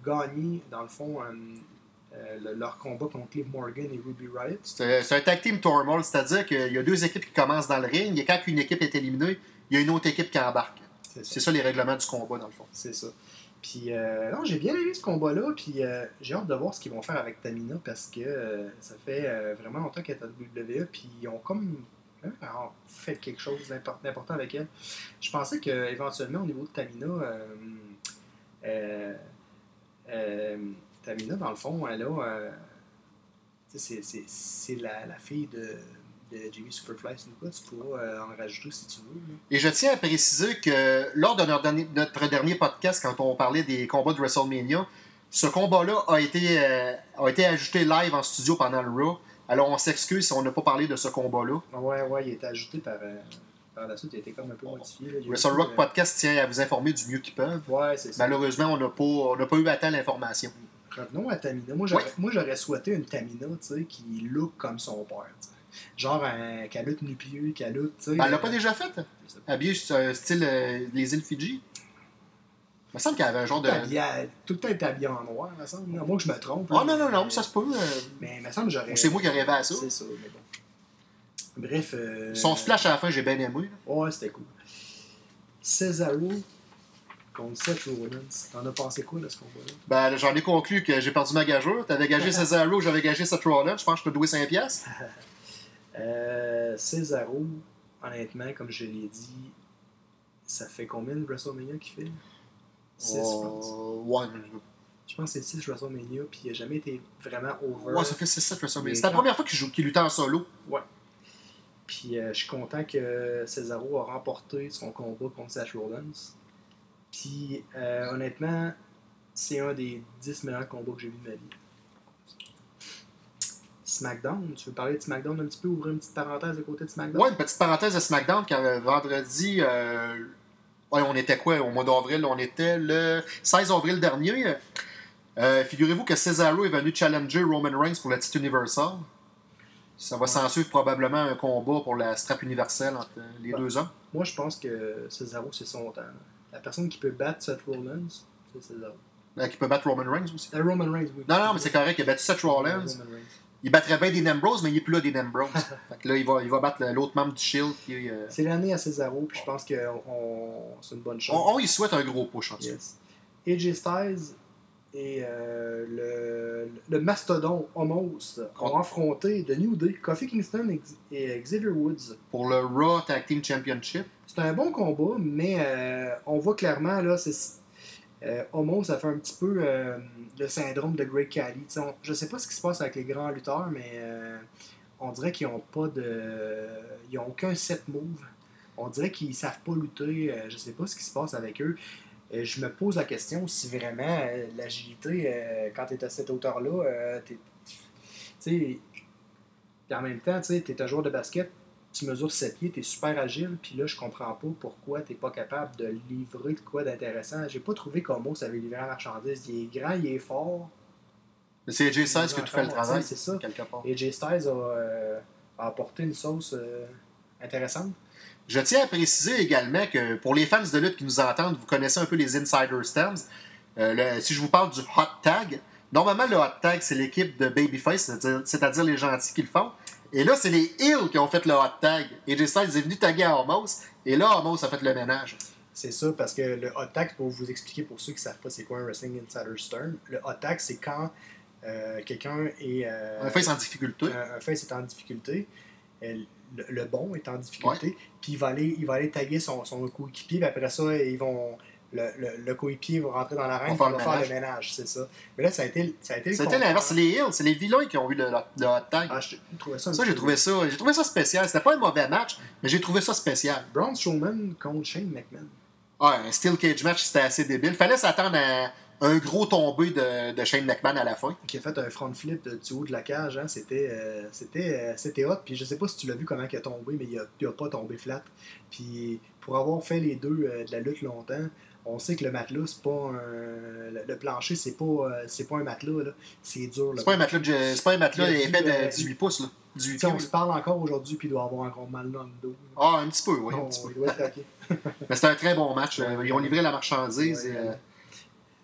gagné, dans le fond, euh, le- leur combat contre Liv Morgan et Ruby Riot. C'est c'est un tag team turmoil, c'est-à-dire qu'il y a deux équipes qui commencent dans le ring, et quand une équipe est éliminée, il y a une autre équipe qui embarque. C'est ça. Les règlements du combat, dans le fond. C'est ça. Puis, euh, non, j'ai bien aimé ce combat-là. Puis, euh, j'ai hâte de voir ce qu'ils vont faire avec Tamina parce que euh, ça fait euh, vraiment longtemps qu'elle est à WWE. Puis, ils ont comme hein, fait quelque chose d'impor- d'important avec elle. Je pensais qu'éventuellement, au niveau de Tamina, Tamina, dans le fond, elle a. c'est la, la fille de, de Jimmy Superfly. Tu pourras euh, en rajouter si tu veux. Et je tiens à préciser que lors de notre dernier, podcast, quand on parlait des combats de WrestleMania, ce combat-là a été, euh, a été ajouté live en studio pendant le Raw. Alors on s'excuse si on n'a pas parlé de ce combat-là. Ouais, ouais, il a été ajouté par, euh, par la suite, il a été comme un peu modifié. Là. Wrestle Rock Podcast tient à vous informer du mieux qu'ils peuvent. Ouais, c'est ça. Malheureusement, on n'a pas, on pas eu à temps l'information. Revenons à Tamina. Moi, j'aurais, moi, j'aurais souhaité une Tamina, qui look comme son père. Genre un calotte nu-pied, calotte, tu sais. Ben, elle l'a pas déjà fait? je sais pas. Habillé euh, style euh, les îles Fidji? Il me semble qu'elle avait un genre de. Habillé tout le temps est habillé en noir, il me semble. À moins que je me trompe. Ah là, non, non, non, mais- ça se peut. euh, Mais il me semble que j'aurais. C'est moi qui rêvais à ça. C'est ça, mais bon. Bref. euh, Son splash à la fin, j'ai bien aimé. là. Ouais, c'était cool. Cesaro contre Seth Rollins. T'en as pensé quoi de ce combat-là? Ben, j'en ai conclu que j'ai perdu ma gageure. T'avais gagé [LAUGHS] Cesaro, j'avais gagé Seth Rollins. Je pense que je te dois 5 piastres. [LAUGHS] Euh, Cesaro, honnêtement, comme je l'ai dit, ça fait combien de WrestleMania qu'il fait? 6, je pense. Ouais, Je pense que c'est 6 WrestleMania, puis il n'a jamais été vraiment over. ouais, ça fait 6-7 WrestleMania. C'était la première fois qu'il joue- qu'il luttait en solo. Puis euh, je suis content que Cesaro a remporté son combat contre Seth Rollins. Puis euh, honnêtement, c'est un des 10 meilleurs combats que j'ai vu de ma vie. SmackDown, tu veux parler de SmackDown un petit peu, ouvrir une petite parenthèse à côté de SmackDown? Ouais, une petite parenthèse de SmackDown, car euh, vendredi, euh, ouais, on était quoi? Au mois d'avril On était le 16 avril dernier. Euh, Figurez-vous que Cesaro est venu challenger Roman Reigns pour la titre Universal. Ça va s'en suivre probablement un combat pour la strap universelle entre les deux hommes. Moi, je pense que Cesaro, c'est son temps. La personne qui peut battre Seth Rollins, C'est Cesaro. Euh, qui peut battre Roman Reigns aussi. Euh, Roman Reigns, oui. Non, non, mais c'est correct. Il a battu Seth Rollins. Il battrait bien Dean Ambrose, mais il n'est plus là, Dean Ambrose. [LAUGHS] fait que là, il va, il va battre l'autre membre du Shield qui euh, C'est l'année à Cesaro, puis je pense que on- c'est une bonne chose. On, on y souhaite un gros push en. Yes. AJ Styles et euh, le, le mastodon Homos ont affronté The New Day, Kofi Kingston et et Xavier Woods. Pour le Raw Tag Team Championship. C'est un bon combat, mais euh, on voit clairement, là, c'est. Euh, Homos, ça fait un petit peu euh, le syndrome de. Tu sais, on- je sais pas ce qui se passe avec les grands lutteurs, mais euh, on dirait qu'ils ont pas de. Ils ont aucun set move. On dirait qu'ils savent pas lutter. je sais pas ce qui se passe avec eux. Je me pose la question si vraiment l'agilité, quand tu es à cette hauteur-là, tu en même temps, tu es un joueur de basket, tu mesures 7 pieds, tu es super agile, puis là, je comprends pas pourquoi tu pas capable de livrer de quoi d'intéressant. J'ai pas trouvé qu'Homo savait livrer la marchandise. Il est grand, il est fort. Mais c'est AJ Styles qui a tout fait le travail. c'est ça. Quelque part. Et Jay Styles a, euh, a apporté une sauce euh, intéressante. Je tiens à préciser également que pour les fans de lutte qui nous entendent, vous connaissez un peu les Insider Stands. Euh, le- si je vous parle du Hot Tag, normalement le Hot Tag, c'est l'équipe de Babyface, c'est-à-dire les gentils qui le font. Et là, c'est les Hills qui ont fait le Hot Tag. Et AJ Styles est venu taguer à Homos. Et là, Homos a fait le ménage. C'est ça, parce que le hot tag, pour vous expliquer pour ceux qui ne savent pas c'est quoi un Wrestling Insider Stern, le hot tag, c'est quand euh, quelqu'un est. euh, Un face en difficulté. un, un face est en difficulté, le, le bon est en difficulté, puis il va aller, il va aller taguer son, son coéquipier, puis après ça, ils vont. Le, le, le coéquipier va rentrer dans l'arène, faire va le faire le ménage. c'est ça. Mais là, ça a été, ça a été le C'était l'inverse, c'est les Hills, c'est les vilains qui ont eu le, le Hot Tag. Ah, je trouvais ça un Ça, petit j'ai trouvé ça, j'ai trouvé ça spécial. C'était pas un mauvais match, mais j'ai trouvé ça spécial. Braun Strowman contre Shane McMahon. Ah, un Steel Cage match, c'était assez débile. Fallait s'attendre à un gros tombé de, de Shane McMahon à la fin. qui a fait un front flip du haut de la cage. Hein. C'était, euh, c'était, euh, c'était hot. Puis je sais pas si tu l'as vu comment il a tombé, mais il a, il a pas tombé flat. Puis pour avoir fait les deux euh, de la lutte longtemps, on sait que le matelas, c'est pas un. Le, le plancher, c'est pas, euh, c'est pas un matelas. Là. C'est dur. C'est pas un matelas, de- c'est pas un matelas épais de euh, 18 pouces, là. 18 Tu sais, on se parle encore aujourd'hui, puis il doit avoir un gros mal dans le dos. Ah, un petit peu, oui. On- il doit être. [LAUGHS] Mais c'était un très bon match. Euh, Ils ont livré la marchandise. Ouais, et, euh,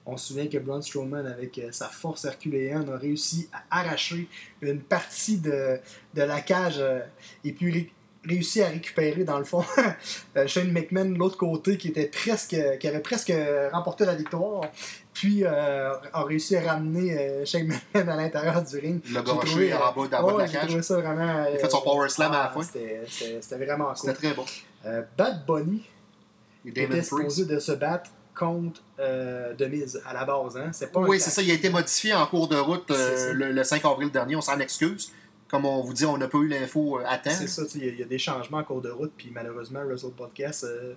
On se souvient que Braun Strowman, avec sa force herculéenne, a réussi à arracher une partie de, de la cage et puis réussi à récupérer, dans le fond, [LAUGHS] euh, Shane McMahon de l'autre côté qui, était presque, qui avait presque remporté la victoire. Puis euh, a réussi à ramener euh, Shane McMahon à l'intérieur du ring. Le trouvé, en bas de- de ouais, la cage. trouvé ça vraiment. Il a fait son power slam à la ah, fin. C'était vraiment cool. C'était très bon. Euh, Bad Bunny, Et était supposé de se battre contre euh, The Miz à la base. Hein? Pas Oui, c'est ça. Il a été modifié en cours de route euh, le 5 avril dernier. On s'en excuse. Comme on vous dit, on n'a pas eu l'info euh, à temps. C'est ça, il y a- il y, a des changements en cours de route, puis malheureusement, Russell Podcast, euh,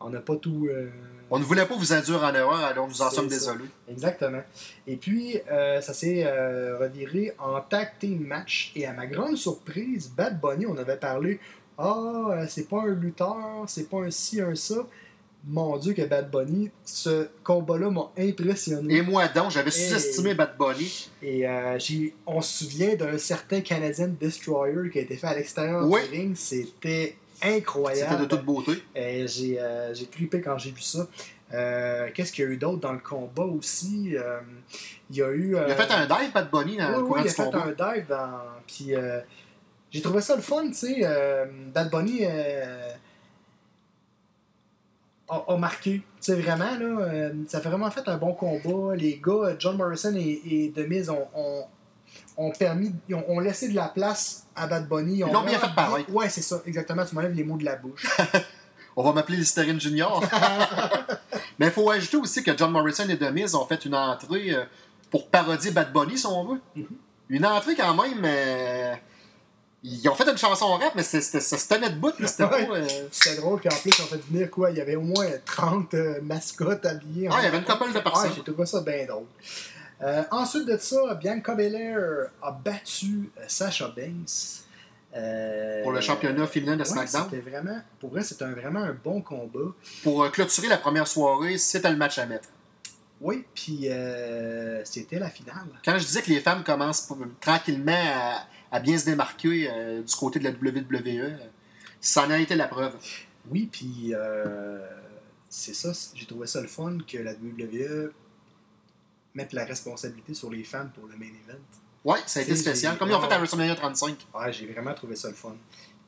on n'a pas tout. euh, On ne voulait pas vous induire en erreur, alors nous en sommes ça. désolés. Exactement. Et puis, euh, ça s'est reviré en tag team match. Et à ma grande surprise, Bad Bunny, on avait parlé Ah, c'est pas un lutteur, c'est pas un ci, un ça. Mon Dieu, que Bad Bunny, ce combat-là m'a impressionné. Et moi donc, j'avais sous-estimé Bad Bunny. Et euh, j'ai- on se souvient d'un certain Canadian Destroyer qui a été fait à l'extérieur Oui. du ring. C'était incroyable. C'était de toute beauté. Et j'ai euh, j'ai trippé quand j'ai vu ça. Euh, Qu'est-ce qu'il y a eu d'autre dans le combat aussi? Euh, Il y a eu. Il a fait un dive, Bad Bunny, dans oui, le oui, il a fait combat. un dive dans. Puis j'ai trouvé ça le fun, tu sais. Bad Bunny a, a marqué. Tu sais, vraiment, là, euh, ça fait vraiment fait un bon combat. Les gars, John Morrison et, Miz ont, ont, ont permis, ont, ont laissé de la place à Bad Bunny. Ils, ont l'ont bien fait pareil. Ouais, c'est ça, exactement. Tu m'enlèves les mots de la bouche. [LAUGHS] On va m'appeler Listerine Junior. [LAUGHS] Mais il faut ajouter aussi que John Morrison et Demise ont fait une entrée euh, pour parodier Bad Bunny, si on veut. Mhm. Une entrée quand même. euh, Ils ont fait une chanson rap, mais c'était- c'était- ça se tenait debout. C'était Ouais. euh, C'était drôle. Puis en plus, ils ont fait venir quoi? Il y avait au moins 30 euh, mascottes habillées. en- Ah, il y avait une couple de Ouais, personnes. j'ai trouvé ça bien drôle. Euh, ensuite de ça, Bianca Belair a battu euh, Sasha Banks. euh, Pour le championnat féminin de ouais, SmackDown. C'était vraiment, pour vrai, c'était vraiment un bon combat. Pour clôturer la première soirée, c'était le match à mettre. Oui, puis euh, c'était la finale. Quand je disais que les femmes commencent pour- tranquillement à, à bien se démarquer euh, du côté de la WWE, ça en a été la preuve. Oui, puis euh, c'est ça, j'ai trouvé ça le fun que la WWE mette la responsabilité sur les fans pour le main event. Ouais, ça a été spécial. Comme ils ont fait à. WrestleMania 35. Ouais, j'ai vraiment trouvé ça le fun.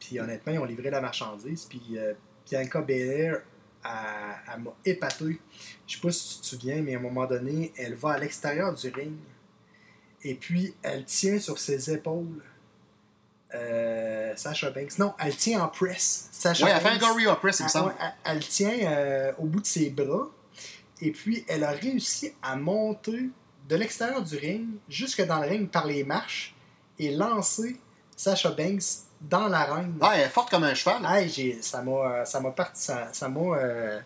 Puis honnêtement, ils ont livré la marchandise. Puis euh, Bianca Belair, elle m'a épaté. Je sais pas si tu te souviens, mais à un moment donné, elle va à l'extérieur du ring. Et puis, elle tient sur ses épaules euh, Sasha Banks. Non, elle tient en press. Sasha Ouais, elle fait un. Gorilla Press, il me Elle, semble. elle- elle tient euh, au bout de ses bras. Et puis, elle a réussi à monter de l'extérieur du ring jusque dans le ring par les marches et lancer Sasha Banks dans l'arène. Ouais, elle est forte comme un cheval. Ça m'a ça m'a parti ça ça m'a euh,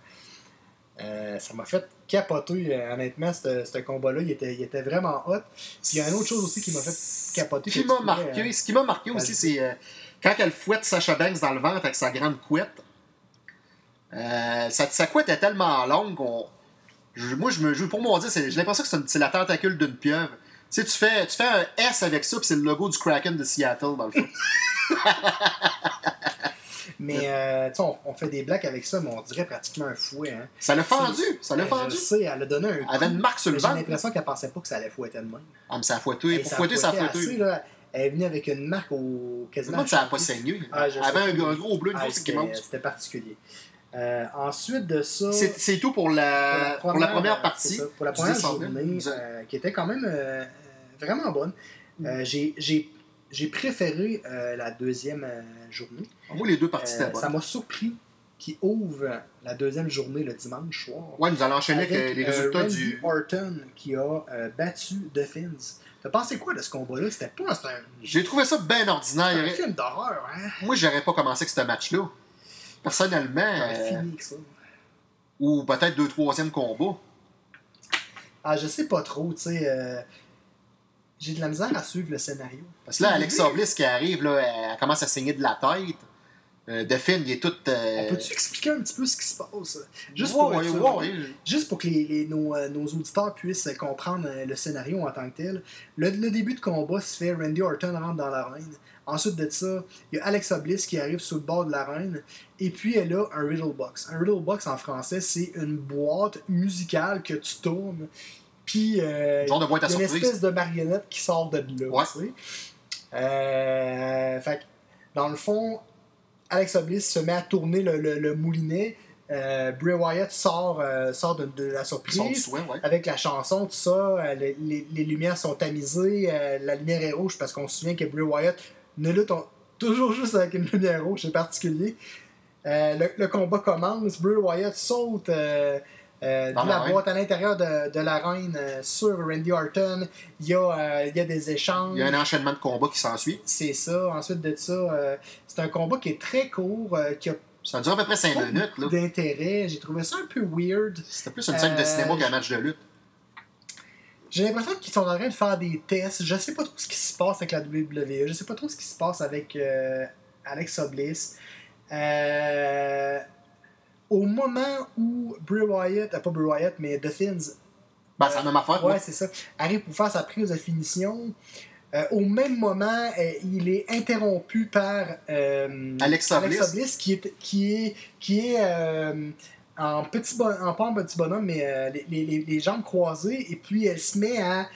euh, ça m'a fait capoter euh, honnêtement ce ce combat là il était, il était vraiment hot puis il y a une autre chose aussi qui m'a fait capoter Ce qui m'a marqué, euh, ce qui m'a marqué aussi, c'est euh, quand elle fouette Sacha Banks dans le ventre avec sa grande couette. Euh, sa, sa couette est tellement longue qu'on. moi, je me joue. Pour moi, dire, j'ai l'impression que c'est la tentacule d'une pieuvre. Tu sais, tu fais, tu fais un S avec ça, puis c'est le logo du Kraken de Seattle, dans le fond. [LAUGHS] mais euh, on, on fait des blagues avec ça mais on dirait pratiquement un fouet hein. Ça l'a fendu, ça l'a fendu. je sais elle a donné un Elle avait une marque sur le j'ai ventre. l'impression qu'elle pensait pas que ça allait fouetter de même Ah, mais ça a fouetté. Et Pour fouetter, ça a fouetté. assez, là. elle est venue avec une marque au quasiment si ça n'a pas saigné. Ah, Elle avait un, gros bleu, une Ah, grosse qui c'était monte. c'était particulier Euh, ensuite de ça C'est, tout pour la, pour la première partie. ça, pour la première journée, euh, qui était quand même euh, vraiment bonne. Euh, j'ai, j'ai, préféré euh, la deuxième euh, journée. Moi, les deux parties Euh, ça m'a surpris qu'ils ouvrent la deuxième journée le dimanche soir. Ouais, nous allons enchaîner avec, avec euh, les euh, résultats Randy du. Orton qui a euh, battu The Fins. T'as pensé quoi de ce combat-là? C'était pas un, J'ai trouvé ça bien ordinaire. un film d'horreur, hein? Moi, j'aurais pas commencé avec ce match-là. Personnellement, euh, fini que ça. ou peut-être deux troisième combat. Ah, je sais pas trop, tu sais. euh, j'ai de la misère à suivre le scénario. Parce que là, Alexa. Bliss qui arrive, là, elle commence à saigner de la tête. Euh, Delphine, il est tout. euh, On peut-tu expliquer un petit peu ce qui se passe? Juste pour, ouais, sûr, juste pour que les, les- nos, euh, nos auditeurs puissent comprendre euh, le scénario en tant que tel. Le, le début de combat se fait, Randy Orton rentre dans l'arène. Ensuite de ça, il y a Alexa Bliss qui arrive sur le bord de l'arène. Et puis elle a un Riddle Box. Un Riddle Box en français, c'est une boîte musicale que tu tournes. Puis euh, Genre de boîte à il y a une surprise. espèce de marionnette qui sort de là. Ouais. tu sais. Euh, fait dans le fond, Alexa Bliss se met à tourner le, le- le moulinet. Euh, Bray Wyatt sort, euh, sort de, de la Sort du surprise soin, ouais. avec la chanson, tout ça. les, les- les lumières sont tamisées. la lumière est rouge parce qu'on se souvient que Bray Wyatt ne lutte toujours juste avec une lumière rouge, c'est particulier. Le, le combat commence. Bray Wyatt saute euh, Dans de la boîte à l'intérieur de, de l'arène euh, sur Randy Orton. Il y, a, euh, il y a des échanges. Il y a un enchaînement de combats qui s'ensuit. C'est ça. Ensuite de ça, c'est un combat qui est très court, qui a Ça dure à peu près 5 pas minutes. là. d'intérêt. J'ai trouvé ça un peu weird. C'était plus une scène de cinéma qu'un match de lutte. J'ai l'impression qu'ils sont en train de faire des tests. Je sais pas trop ce qui se passe avec la WWE. Je sais pas trop ce qui se passe avec euh, Alexa Bliss. Euh, au moment où Bray Wyatt, euh, pas Bray Wyatt, mais The Fins, Ben, c'est la même affaire. ouais, ouais. c'est ça, arrive pour faire sa prise de finition, euh, au même moment, euh, il est interrompu par euh, Alexa Bliss. qui est, qui est, qui est en petit bon, en pas en petit bonhomme, mais les, les- les- jambes croisées, et puis elle se met à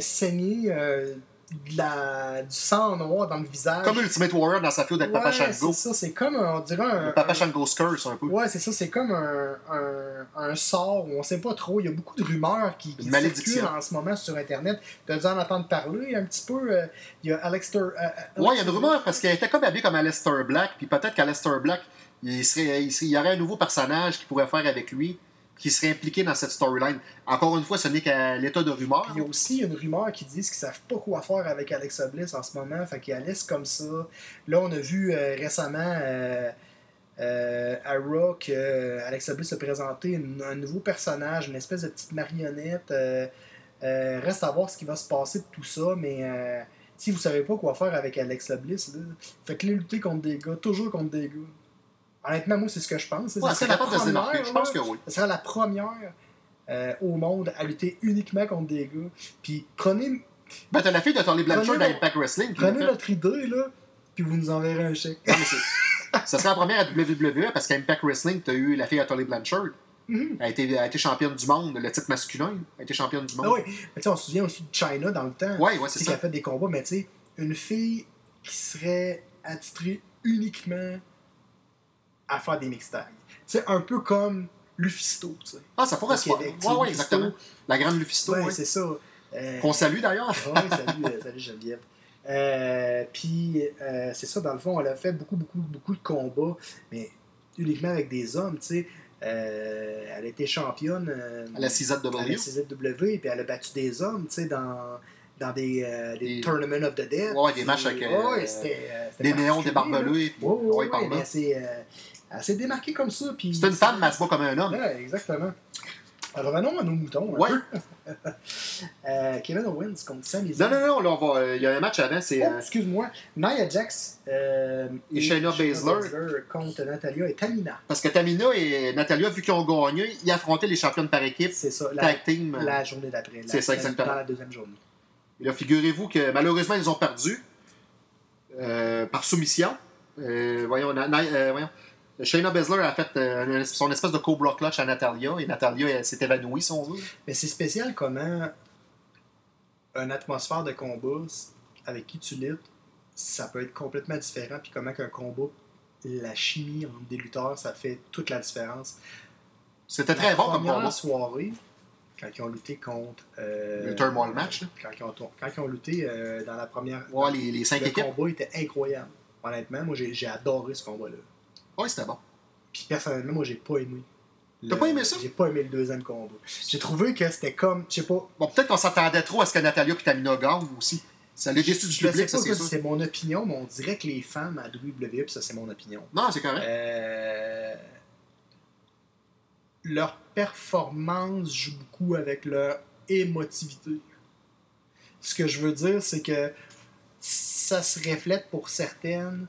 saigner de la, du sang noir dans le visage. Comme Ultimate Warrior dans sa feud avec Papa Ouais, Shango. c'est ça, c'est comme, un- on dirait un... Le Papa un- Shango's Curse, un peu. Ouais, c'est ça, c'est comme un, un, un sort où on sait pas trop. Il y a beaucoup de rumeurs qui, qui circulent en ce moment sur Internet. Tu as dû en entendre parler un petit peu? euh, Il y a Alexter. euh, euh, Ouais, il y a une rumeur parce qu'elle était comme habillée comme Aleister Black, puis peut-être qu'Aleister Black, il, serait, il, serait- il y aurait un nouveau personnage qui pourrait faire avec lui, qui serait impliqué dans cette storyline. Encore une fois, ce n'est qu'à l'état de rumeur. Il y a aussi une rumeur qui dit qu'ils savent pas quoi faire avec Alexa Bliss en ce moment. Fait qu'ils la laissent comme ça. Là, on a vu euh, récemment euh, euh, à que euh, Alexa Bliss a présenté un nouveau personnage, une espèce de petite marionnette. Euh, reste à voir ce qui va se passer de tout ça, mais si vous savez pas quoi faire avec Alexa Bliss, là, faites-les lutter contre des gars, toujours contre des gars. Honnêtement, moi, c'est ce que je pense. Ouais, Ça c'est de se démarquer. première, Je pense que oui. Ce sera la première euh, au monde à lutter uniquement contre des gars. Puis prenez, Ben, t'as la fille de Tony Blanchard dans Impact Wrestling. l'a prenez notre idée, là, puis vous nous enverrez un chèque. Non, mais c'est- Ça serait la première à WWE parce qu'à Impact Wrestling, t'as eu la fille à Tony Blanchard. Mhm. Elle a, été, elle a été championne du monde, le titre masculin. Elle a été championne du monde. Ah oui, mais tu sais, on se souvient aussi de China dans le temps. Ouais, ouais, c'est ça. qui a fait des combats, mais tu sais, une fille qui serait attitrée uniquement à faire des mixed tags. Tu sais, un peu comme Lufisto, tu sais. Ah, ça pourrait se faire. C'est ouais, Lufisto. exactement. La grande Lufisto. Ouais, ouais. c'est ça. Euh, Qu'on salue d'ailleurs. Ouais, salut, euh, salut [LAUGHS] Geneviève. Euh, puis, euh, c'est ça, dans le fond, elle a fait beaucoup, beaucoup, beaucoup de combats, mais uniquement avec des hommes, tu sais. Elle a été championne À la CZW. à la CZW, puis elle a battu des hommes, tu sais, dans, dans des, euh, des Des- Tournament of the Dead. Ouais, des matchs avec, euh, ouais, euh, Des néons, des barbelés. Mais s'est, euh, elle s'est démarquée comme ça. puis- C'est une femme, mais elle se bat comme un homme. Ouais, exactement. Alors, revenons à nos moutons. un Ouais. [LAUGHS] Euh, Kevin Owens contre Sami Non, Zayn. non, non, là, on va. Il y a un match avant, c'est. Oh, euh, excuse-moi. Nia Jax euh, Et Shayna Baszler. contre Natalia et Tamina. Parce que Tamina et Natalia, vu qu'ils ont gagné, ils affrontaient les championnes par équipe. C'est ça, la, Tag team. euh, la journée d'après. C'est ça, exactement. Dans la deuxième journée. Et là, figurez-vous que malheureusement, ils ont perdu euh, par soumission. Euh, voyons, Na- Na- euh, voyons. Shayna Baszler a fait euh, son espèce de Cobra Clutch à Natalia et Natalia elle, s'est évanouie, si on veut. Mais c'est spécial comment une atmosphère de combat avec qui tu luttes, ça peut être complètement différent. Puis comment qu'un combat, la chimie entre des lutteurs, ça fait toute la différence. C'était très bon comme première combat. soirée, quand ils ont lutté contre. euh, Le Turmoil match, là. Quand ils ont, quand ils ont lutté euh, dans la première. Ouais, les, les cinq le équipes. combat était incroyable. Honnêtement, moi j'ai j'ai adoré ce combat-là. Ouais, c'était bon. Puis personnellement, moi j'ai pas aimé. T'as pas aimé ça? J'ai pas aimé le deuxième combat. J'ai trouvé que c'était comme, je sais pas, Bon, peut-être qu'on s'attendait trop à ce que Natalia et Tamina gagnent aussi. Ça l'a déçu du public, ça, c'est c'est mon opinion, mais on dirait que les femmes à WWE, ça c'est mon opinion, Non, c'est correct. euh, leur performance joue beaucoup avec leur émotivité. Ce que je veux dire, c'est que ça se reflète pour certaines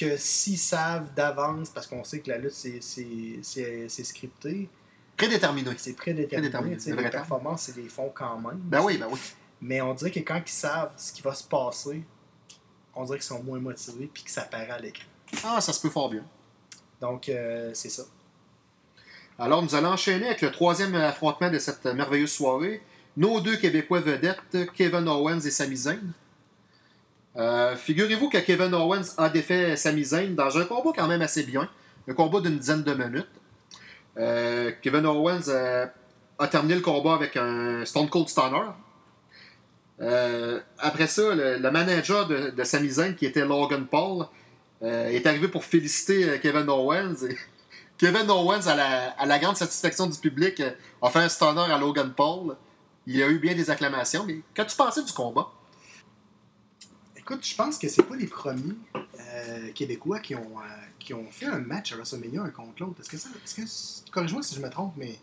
que s'ils savent d'avance, parce qu'on sait que la lutte c'est- c'est c'est- c'est scripté, Prédéterminé. c'est prédéterminé, Prédéterminé, les performances, ils les font quand même. Ben oui, ben oui. Mais on dirait que quand ils savent ce qui va se passer, on dirait qu'ils sont moins motivés puis que ça paraît à l'écran. Ah, ça se peut fort bien. Donc, euh, c'est ça. Alors, nous allons enchaîner avec le troisième affrontement de cette merveilleuse soirée. Nos deux Québécois vedettes, Kevin Owens et Sami Zayn. Euh, Figurez-vous que Kevin Owens a défait Sami Zayn dans un combat quand même assez bien. Un combat d'une dizaine de minutes. Euh, Kevin Owens euh, a terminé le combat avec un Stone Cold Stunner. Après ça, le, manager de, de Zayn, qui était Logan Paul, est arrivé pour féliciter Kevin Owens. [LAUGHS] Kevin Owens, à la, à la grande satisfaction du public, a fait un stunner à Logan Paul. Il a eu bien des acclamations. Mais qu'as-tu pensé du combat? Écoute, je pense que c'est pas les premiers euh, Québécois qui ont, euh, qui ont fait un match à WrestleMania un contre l'autre. Est-ce que ça. Est-ce que, corrige-moi si je me trompe, mais.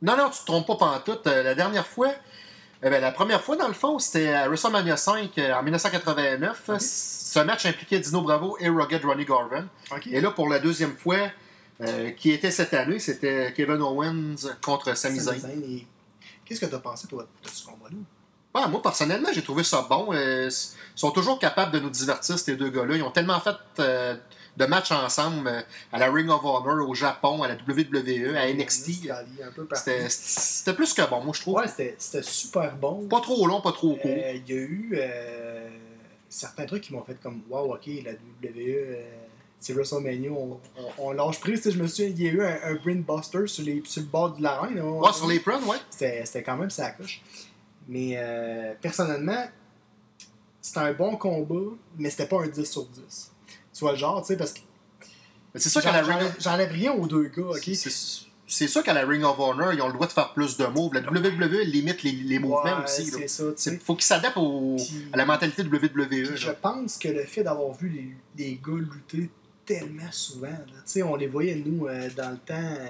Non, non, tu te trompes pas pantoute. Euh, la dernière fois, eh ben, la première fois, dans le fond, c'était à WrestleMania 5 euh, en 1989. Ok. Ce match impliquait Dino Bravo et Rugged Ronnie Garvin. Et là, pour la deuxième fois, euh, qui était cette année, c'était Kevin Owens contre Sami Zayn. Zayn et- Qu'est-ce que tu as pensé, toi, de ce combat-là? Ouais, moi, personnellement, j'ai trouvé ça bon. Euh, Ils sont toujours capables de nous divertir, ces deux gars-là. Ils ont tellement fait euh, de matchs ensemble euh, à la Ring of Honor, au Japon, à la WWE, à NXT. C'était plus que bon, moi, je trouve. Ouais, c'était super bon. Pas trop long, pas trop court. Euh, Il y a eu certains trucs qui m'ont fait comme Wow, ok, la WWE, c'est WrestleMania, on, on, on lâche prise. Je me souviens, il y a eu un, un Brainbuster sur, les, sur le bord de l'arène. là. Ouais, sur les prunes, ouais. C'était quand même sa coche. Mais euh, personnellement, c'était un bon combat, mais c'était pas un 10 sur 10. Tu vois le genre, tu sais, parce que Mais C'est sûr qu'à la Ring j'enlève rien aux deux gars, ok? C'est- sûr qu'à la Ring of Honor, ils ont le droit de faire plus de moves. La WWE limite les, les mouvements Ouais, aussi. C'est ça. C'est- Faut qu'ils s'adaptent au- à la mentalité WWE. Puis là. je pense que le fait d'avoir vu les, les gars lutter tellement souvent, là, tu sais, on les voyait, nous, euh, dans le temps, euh,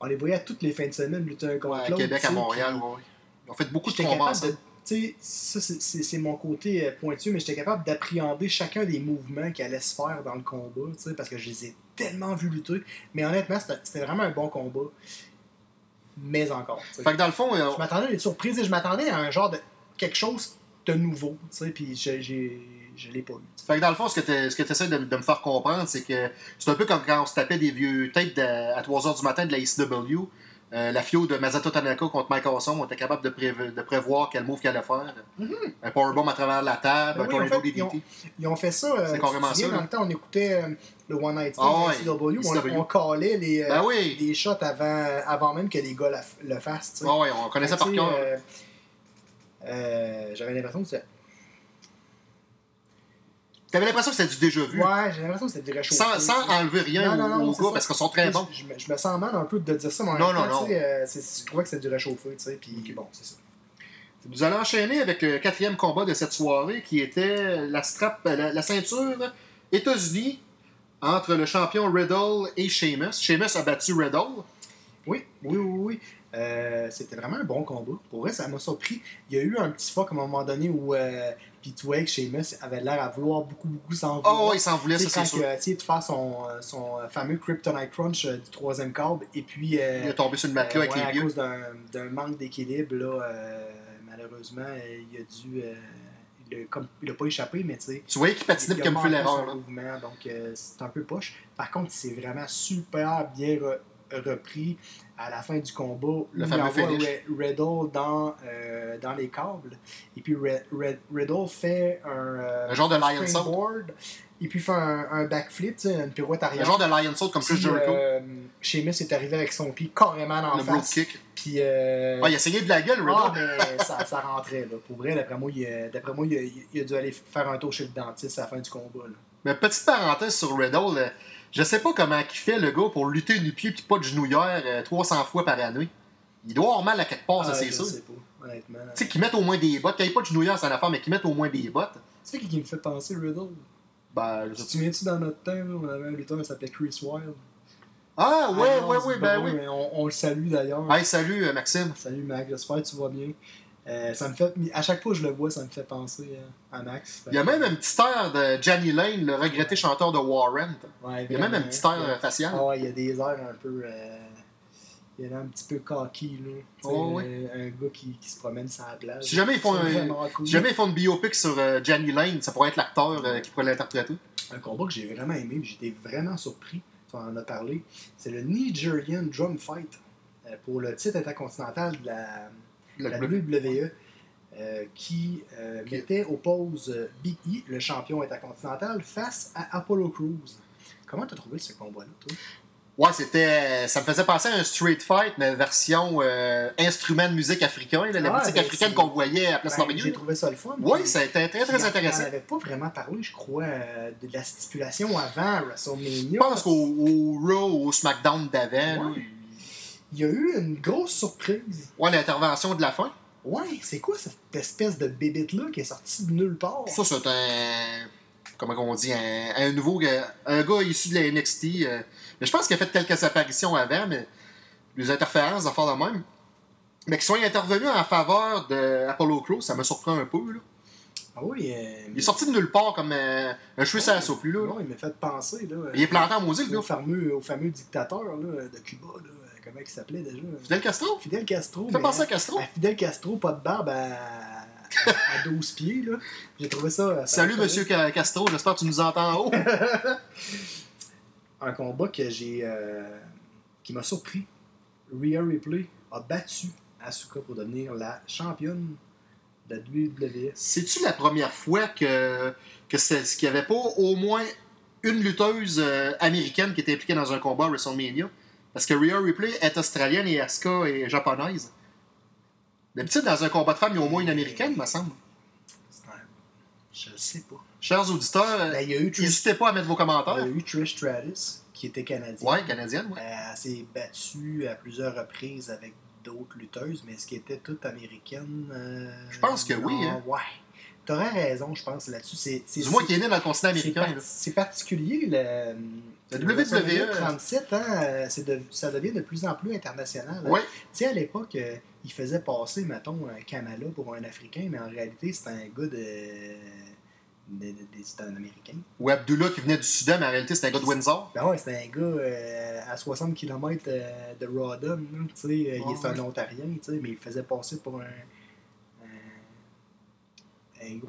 on les voyait toutes les fins de semaine lutter un contre Ouais, à. Québec, à Montréal, puis ont fait beaucoup de capable de. ensemble. Tu sais, ça, c'est- mon côté euh, pointu, mais j'étais capable d'appréhender chacun des mouvements qui allaient se faire dans le combat, tu sais, parce que je les ai tellement vus lutter. Mais honnêtement, c'était vraiment un bon combat. Mais encore. Fait que dans le fond, euh, Je m'attendais à des surprises et je m'attendais à un genre de quelque chose de nouveau, tu sais, puis je, j'ai, je l'ai pas eu. Fait que dans le fond, ce que tu essaies de, de me faire comprendre, c'est que c'est un peu comme quand on se tapait des vieux tapes de- à 3h du matin de la ECW. Euh, la FIO de Masato Tanaka contre Mike Awesome, on était capable de, prév- de prévoir quel move qu'il allait faire. Un powerbomb à travers la table, Ben un oui, tornado fait, ils ont- DDT. Ils ont fait ça. euh, C'est carrément ça. Dans le temps, on écoutait euh, le One Night Stand de ouais. On, on calait les, euh, Ben oui! les shots avant, avant même que les gars la- le fassent. Ah ouais, on connaissait par Tu sais, cœur. J'avais l'impression que c'était. T'avais l'impression que c'était du déjà vu. Ouais, j'ai l'impression que c'était du réchauffé. Sans, sans enlever rien Non, non, non, aux, gars ça. parce qu'ils sont très bons. Je, me- je me sens mal un peu de dire ça, mais en Non, même non, temps, non. euh, je trouvais que c'était du réchauffé, tu sais, puis bon, c'est ça. Nous allons enchaîner avec le quatrième combat de cette soirée qui était la, strap, euh, la, la ceinture États-Unis entre le champion Riddle et Sheamus. Sheamus a battu Riddle. Oui, oui, oui, oui. Euh, c'était vraiment un bon combat. Pour vrai, ça m'a surpris. Il y a eu un petit fuck à un moment donné où euh, Pete Wake, Sheamus, avait l'air à vouloir beaucoup, beaucoup s'en Oh, vouloir. il s'en voulait, Tu ça quand c'est il a essayé de faire son, euh, son fameux Kryptonite Crunch euh, du troisième câble, et puis... euh, Il est tombé sur le matelas euh, avec ouais, les à vieux. cause d'un manque d'équilibre, là, euh, malheureusement, euh, il a dû... euh, il a, comme, il a pas échappé, mais tu sais... Tu voyais qu'il patinait Il puis a qu'il me fait l'erreur. donc euh, c'est un peu poche. Par contre, il s'est vraiment super bien re- repris à la fin du combat. Le il envoie Riddle dans, euh, dans les câbles. Et puis Ri- Ri- Riddle fait un, euh, Un genre de lion springboard. Et puis fait un, un backflip, une pirouette Un arrière. genre de lion saut comme Chris Jericho. euh, Sheamus est arrivé avec son pied carrément dans le face. kick. Puis, euh, Ah, il a essayé de la gueule, Riddle. ah, mais ça, ça rentrait. Là. Pour vrai, d'après moi, il, moi il, a, il a dû aller faire un tour chez le dentiste à la fin du combat. Là. Mais petite parenthèse sur Riddle, je sais pas comment il fait le gars pour lutter du pied puis pas de genouillère euh, 300 fois par année. Il doit avoir mal à quelque part, ça Ah, c'est je sûr. sais pas, honnêtement. Tu sais, qu'ils mettent au moins des bottes. Quand il n'y a pas de genouillère, c'est une affaire, mais qu'ils mettent au moins des bottes. Tu sais qui qui me fait penser Riddle Ben, je Tu sais souviens-tu dans notre temps, là, on avait un lutteur qui s'appelait Chris Wilde? Ah, ouais, Ah, ouais, non, ouais, ben oui. On, on le salue d'ailleurs. Hey, salut, euh, Maxime. Salut Max, j'espère que tu vas bien. Euh, ça me fait, à chaque fois que je le vois, ça me fait penser euh, à Max. Il y a même un petit air de Johnny Lane, le regretté chanteur de. Ouais, Il y a même un petit air a- facial. Ah ouais, il y a des airs un peu. euh, il y a un petit peu cocky, là. Oh, Un gars qui, qui se promène sur la plage. Si jamais ils font un- cool. Si jamais ils font une biopic sur euh, Johnny Lane, ça pourrait être l'acteur qui pourrait l'interpréter. Un combat que j'ai vraiment aimé, j'étais vraiment surpris. Tu en as parlé. C'est le Nigerian Drum Fight pour le titre intercontinental de la, la WWE. euh, qui euh, mettait oppose euh, Big E, le champion intercontinental, face à Apollo Crews. Comment t'as trouvé ce combat-là, toi? Ouais, c'était. Ça me faisait penser à un street fight, mais version euh, instrument de musique africain, là, la Ah, musique ben, africaine qu'on voyait à Place Ben. J'ai trouvé ça le fun. Oui, ça a été très, très intéressant. On n'avait pas vraiment parlé, je crois, euh, de la stipulation avant WrestleMania. Je pense qu'au au Raw, au SmackDown d'avant, Ouais. Il y a eu une grosse surprise. ouais, l'intervention de la fin. Ouais, c'est quoi cette espèce de bébite-là qui est sortie de nulle part? Ça, c'est un. Comment on dit Un, un nouveau. gars- Un gars issu de la NXT. euh, mais je pense qu'il a fait quelques apparitions avant, mais des interférences, d'affaires de même. Mais qu'il soit intervenu en faveur d'Apollo Crews, ça me surprend un peu. Là. Ah oui, euh, Il est sorti de nulle part comme euh, un cheveu la soupe, lui, là. Non, il m'a fait penser. Là, Il est planté en maudit, le au gars. fameux, au fameux dictateur là, de Cuba. Là, comment il s'appelait déjà? Fidel Castro? Fidel Castro. Fais penser à Castro. à Fidel Castro, pas de barbe à, à 12 pieds. là. J'ai trouvé ça. ça Salut, monsieur Ca- Castro, j'espère que tu nous entends en haut. [LAUGHS] Un combat que j'ai. euh, qui m'a surpris. Rhea Ripley a battu Asuka pour devenir la championne de la WWE. C'est-tu la première fois que, que c'est, qu'il n'y avait pas au moins une lutteuse euh, américaine qui était impliquée dans un combat à WrestleMania? Parce que Rhea Ripley est australienne et Asuka est japonaise. D'habitude, dans un combat de femmes, il y a au moins une américaine, me semble. Je sais pas. Chers auditeurs, Ben, n'hésitez pas à mettre vos il y a commentaires. eu Trish Stratus, qui était canadienne. Ouais, canadienne, ouais. Euh, Elle s'est battue à plusieurs reprises avec d'autres lutteuses, mais est-ce qu'elle était toute américaine euh, Je pense que non, oui, hein. Ouais. T'aurais raison, je pense, là-dessus. C'est, c'est, Du moins qui est né dans le continent c'est, américain. par- c'est particulier. Le, La le WWE, WrestleMania euh, 37, hein, euh, c'est de- ça devient de plus en plus international. hein. Tu sais, à l'époque, euh, il faisait passer, mettons, un Kamala pour un Africain, mais en réalité, c'était un gars de. de- de- c'était un Américain. Ou Abdullah qui venait du Sudan, mais en réalité, c'était un gars de Windsor. Ben ouais, c'était un gars euh, à 60 km de Rawdon, là, tu sais, il Ouais, est un. Ontarien, tu sais, mais il faisait passer pour un,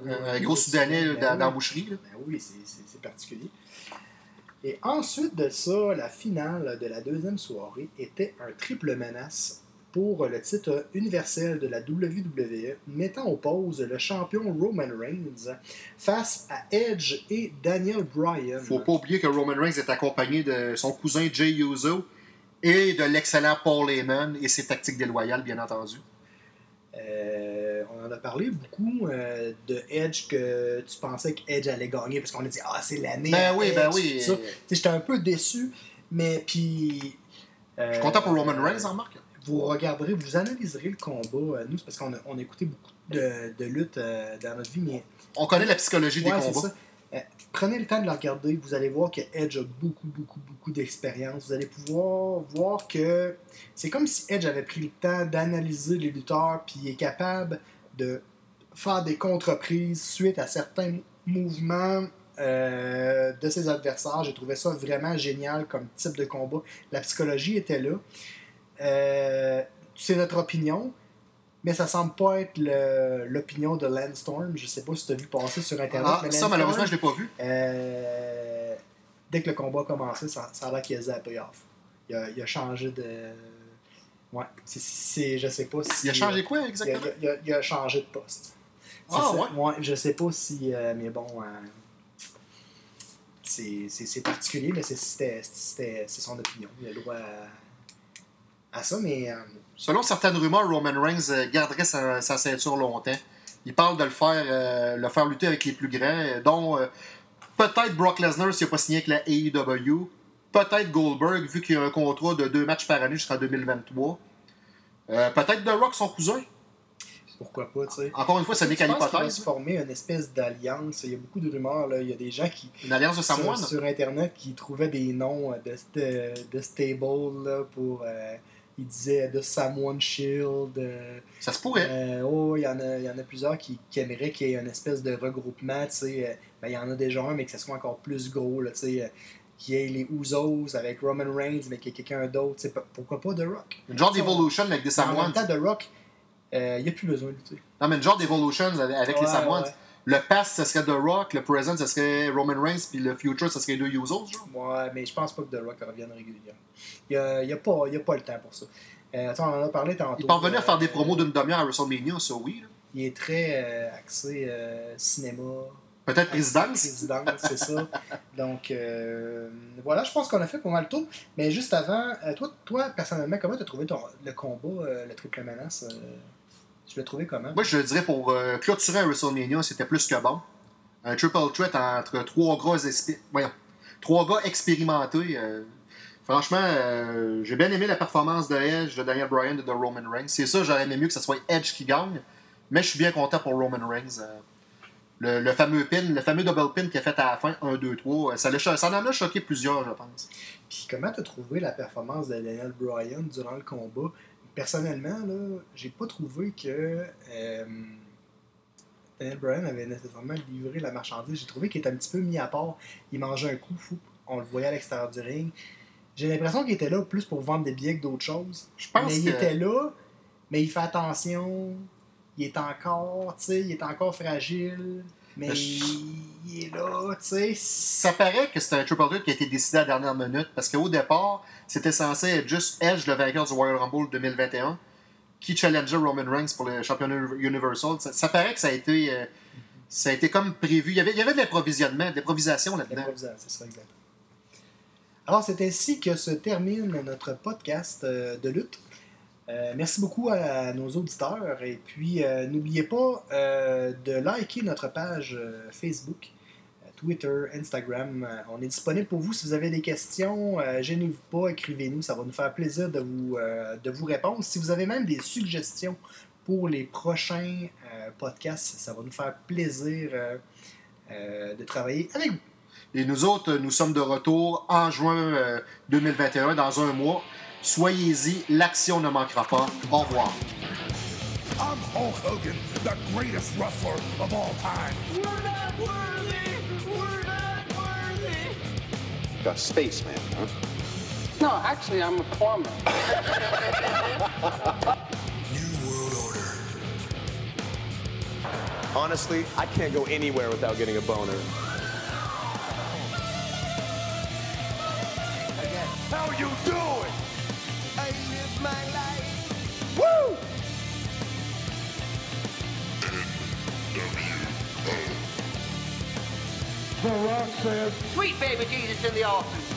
un, gros, Soudanais dans, oui. dans la boucherie. là. Ben oui, c'est particulier. Et ensuite de ça, la finale de la deuxième soirée était un triple menace pour le titre universel de la WWE, mettant en pause le champion Roman Reigns face à Edge et Daniel Bryan. Faut pas oublier que Roman Reigns est accompagné de son cousin Jay Uso et de l'excellent Paul Heyman et ses tactiques déloyales, bien entendu. Euh, on en a parlé beaucoup euh, de Edge que tu pensais que Edge allait gagner parce qu'on a dit ah c'est l'année. Ben oui, Edge, ben oui. J'étais un peu déçu, mais puis. euh, Je suis content pour Roman Reigns, en remarque. Vous regarderez, vous analyserez le combat. nous, c'est parce qu'on a, on a écouté beaucoup de, de luttes dans notre vie, mais On connaît la psychologie Ouais, des combats. ça. Prenez le temps de le regarder. Vous allez voir que Edge a beaucoup, beaucoup, beaucoup d'expérience. Vous allez pouvoir voir que c'est comme si Edge avait pris le temps d'analyser les lutteurs puis est capable de faire des contreprises suite à certains mouvements euh, de ses adversaires. J'ai trouvé ça vraiment génial comme type de combat. La psychologie était là. Euh, c'est notre opinion. Mais ça semble pas être l'opinion de Landstorm. Je sais pas si tu as vu passer sur Internet. Ah, mais ça, Landstorm, malheureusement, je l'ai pas vu. euh, dès que le combat a commencé, ça, ça a l'air qu'il a zappé off. Il a, il a changé de. Ouais, c'est, je sais pas si. Il a changé quoi il a, exactement il a- il a changé de poste. Ah. Ouais, je sais pas si. euh, mais bon. euh, c'est, particulier, mais c'est, c'était, c'était- c'est son opinion. Il a le droit à, à ça, mais. euh, Selon certaines rumeurs, Roman Reigns euh, garderait sa, sa ceinture longtemps. Il parle de le faire, euh, le faire lutter avec les plus grands, dont euh, peut-être Brock Lesnar s'il n'a pas signé avec la AEW, peut-être Goldberg, vu qu'il y a un contrat de deux matchs par année jusqu'en 2023. Euh, peut-être The Rock, son cousin. pourquoi pas, tu sais. Encore une fois, ce n'est qu'à l'hypothèse. se former une espèce d'alliance? Il y a beaucoup de rumeurs. Là. Il y a des gens qui, Une alliance de Samoan? sur Internet qui trouvaient des noms de, de, de stable là, pour. euh, ils disaient de Samoan Shield. euh, Ça se pourrait. euh, oh, il y, en a, il y en a plusieurs qui, qui aimeraient qu'il y ait une espèce de regroupement. tu sais, euh, ben, il y en a déjà un, mais que ce soit encore plus gros. Là, tu sais, euh, qu'il y ait les Usos avec Roman Reigns, mais qu'il y ait quelqu'un d'autre. tu sais, p- Pourquoi pas The Rock? Une genre d'Evolution avec des Mais En Samoans. même temps, The Rock, euh, il n'y a plus besoin de lutter. Non, mais une genre d'Evolution avec, avec les Samoans. ouais. Le past, ce serait The Rock. Le present, ce serait Roman Reigns. Puis le future, ce serait deux Usos. Genre. Ouais, mais je pense pas que The Rock revienne régulièrement. Il n'y a, y a, pas- y a pas le temps pour ça. Euh, sais, on en a parlé tantôt. Il parvenait à faire des euh, promos d'une demi-heure à WrestleMania, ça oui. là. Il est très euh, axé euh, cinéma. Peut-être présidence. Présidence, c'est ça. [LAUGHS] Donc, euh, voilà, je pense qu'on a fait pas mal le tour. Mais juste avant, euh, toi, toi personnellement, comment tu as trouvé ton, le combat, euh, le triple menace euh, Tu l'as trouvé comment? Moi, je dirais pour euh, clôturer un WrestleMania, c'était plus que bon. Un triple threat entre trois gars, expé- voyons, trois gars expérimentés. euh, franchement, euh, j'ai bien aimé la performance de Edge, de Daniel Bryan et de Roman Reigns. C'est ça, j'aurais aimé mieux que ce soit Edge qui gagne. Mais je suis bien content pour Roman Reigns. le, le fameux pin, le fameux double pin qu'il a fait à la fin, 1, 2, 3, ça, ça en a choqué plusieurs, je pense. Puis comment tu as trouvé la performance de Daniel Bryan durant le combat? Personnellement, là, j'ai pas trouvé que euh, Daniel Bryan avait nécessairement livré la marchandise. J'ai trouvé qu'il était un petit peu mis à part. Il mangeait un coup fou. On le voyait à l'extérieur du ring. J'ai l'impression qu'il était là plus pour vendre des billets que d'autres choses. Je pense mais il était là, mais il fait attention. Il est encore, tu sais, il est encore fragile. Mais je- il est là, tu sais. Ça paraît que c'était un triple threat qui a été décidé à la dernière minute parce qu'au départ, c'était censé être juste Edge, le vainqueur du Royal Rumble 2021, qui challengeait Roman Reigns pour le championnat Universal. Ça, ça paraît que ça a été, euh, ça a été comme prévu. Il y avait, il y avait de l'improvisionnement, de l'improvisation là-dedans. L'improvisation, c'est ça, exact. Alors, c'est ainsi que se termine notre podcast euh, de lutte. Euh, merci beaucoup à nos auditeurs. Et puis, euh, n'oubliez pas euh, de liker notre page Facebook, Twitter, Instagram. On est disponible pour vous si vous avez des questions. Gênez-vous pas, écrivez-nous. Ça va nous faire plaisir de vous, de vous répondre. Si vous avez même des suggestions pour les prochains podcasts, ça va nous faire plaisir de travailler avec vous. Et nous autres, nous sommes de retour en juin euh, 2021, dans un mois. Soyez-y, l'action ne manquera pas. Au revoir. I'm Hulk Hogan, the greatest wrestler of all time. We're not worthy! We're not worthy! A spaceman, huh? No, actually, I'm a plumber. [LAUGHS] New World Order. Honestly, I can't go anywhere without getting a boner. How you doing? I live my life. Woo! The Rock says, Sweet baby Jesus in the office.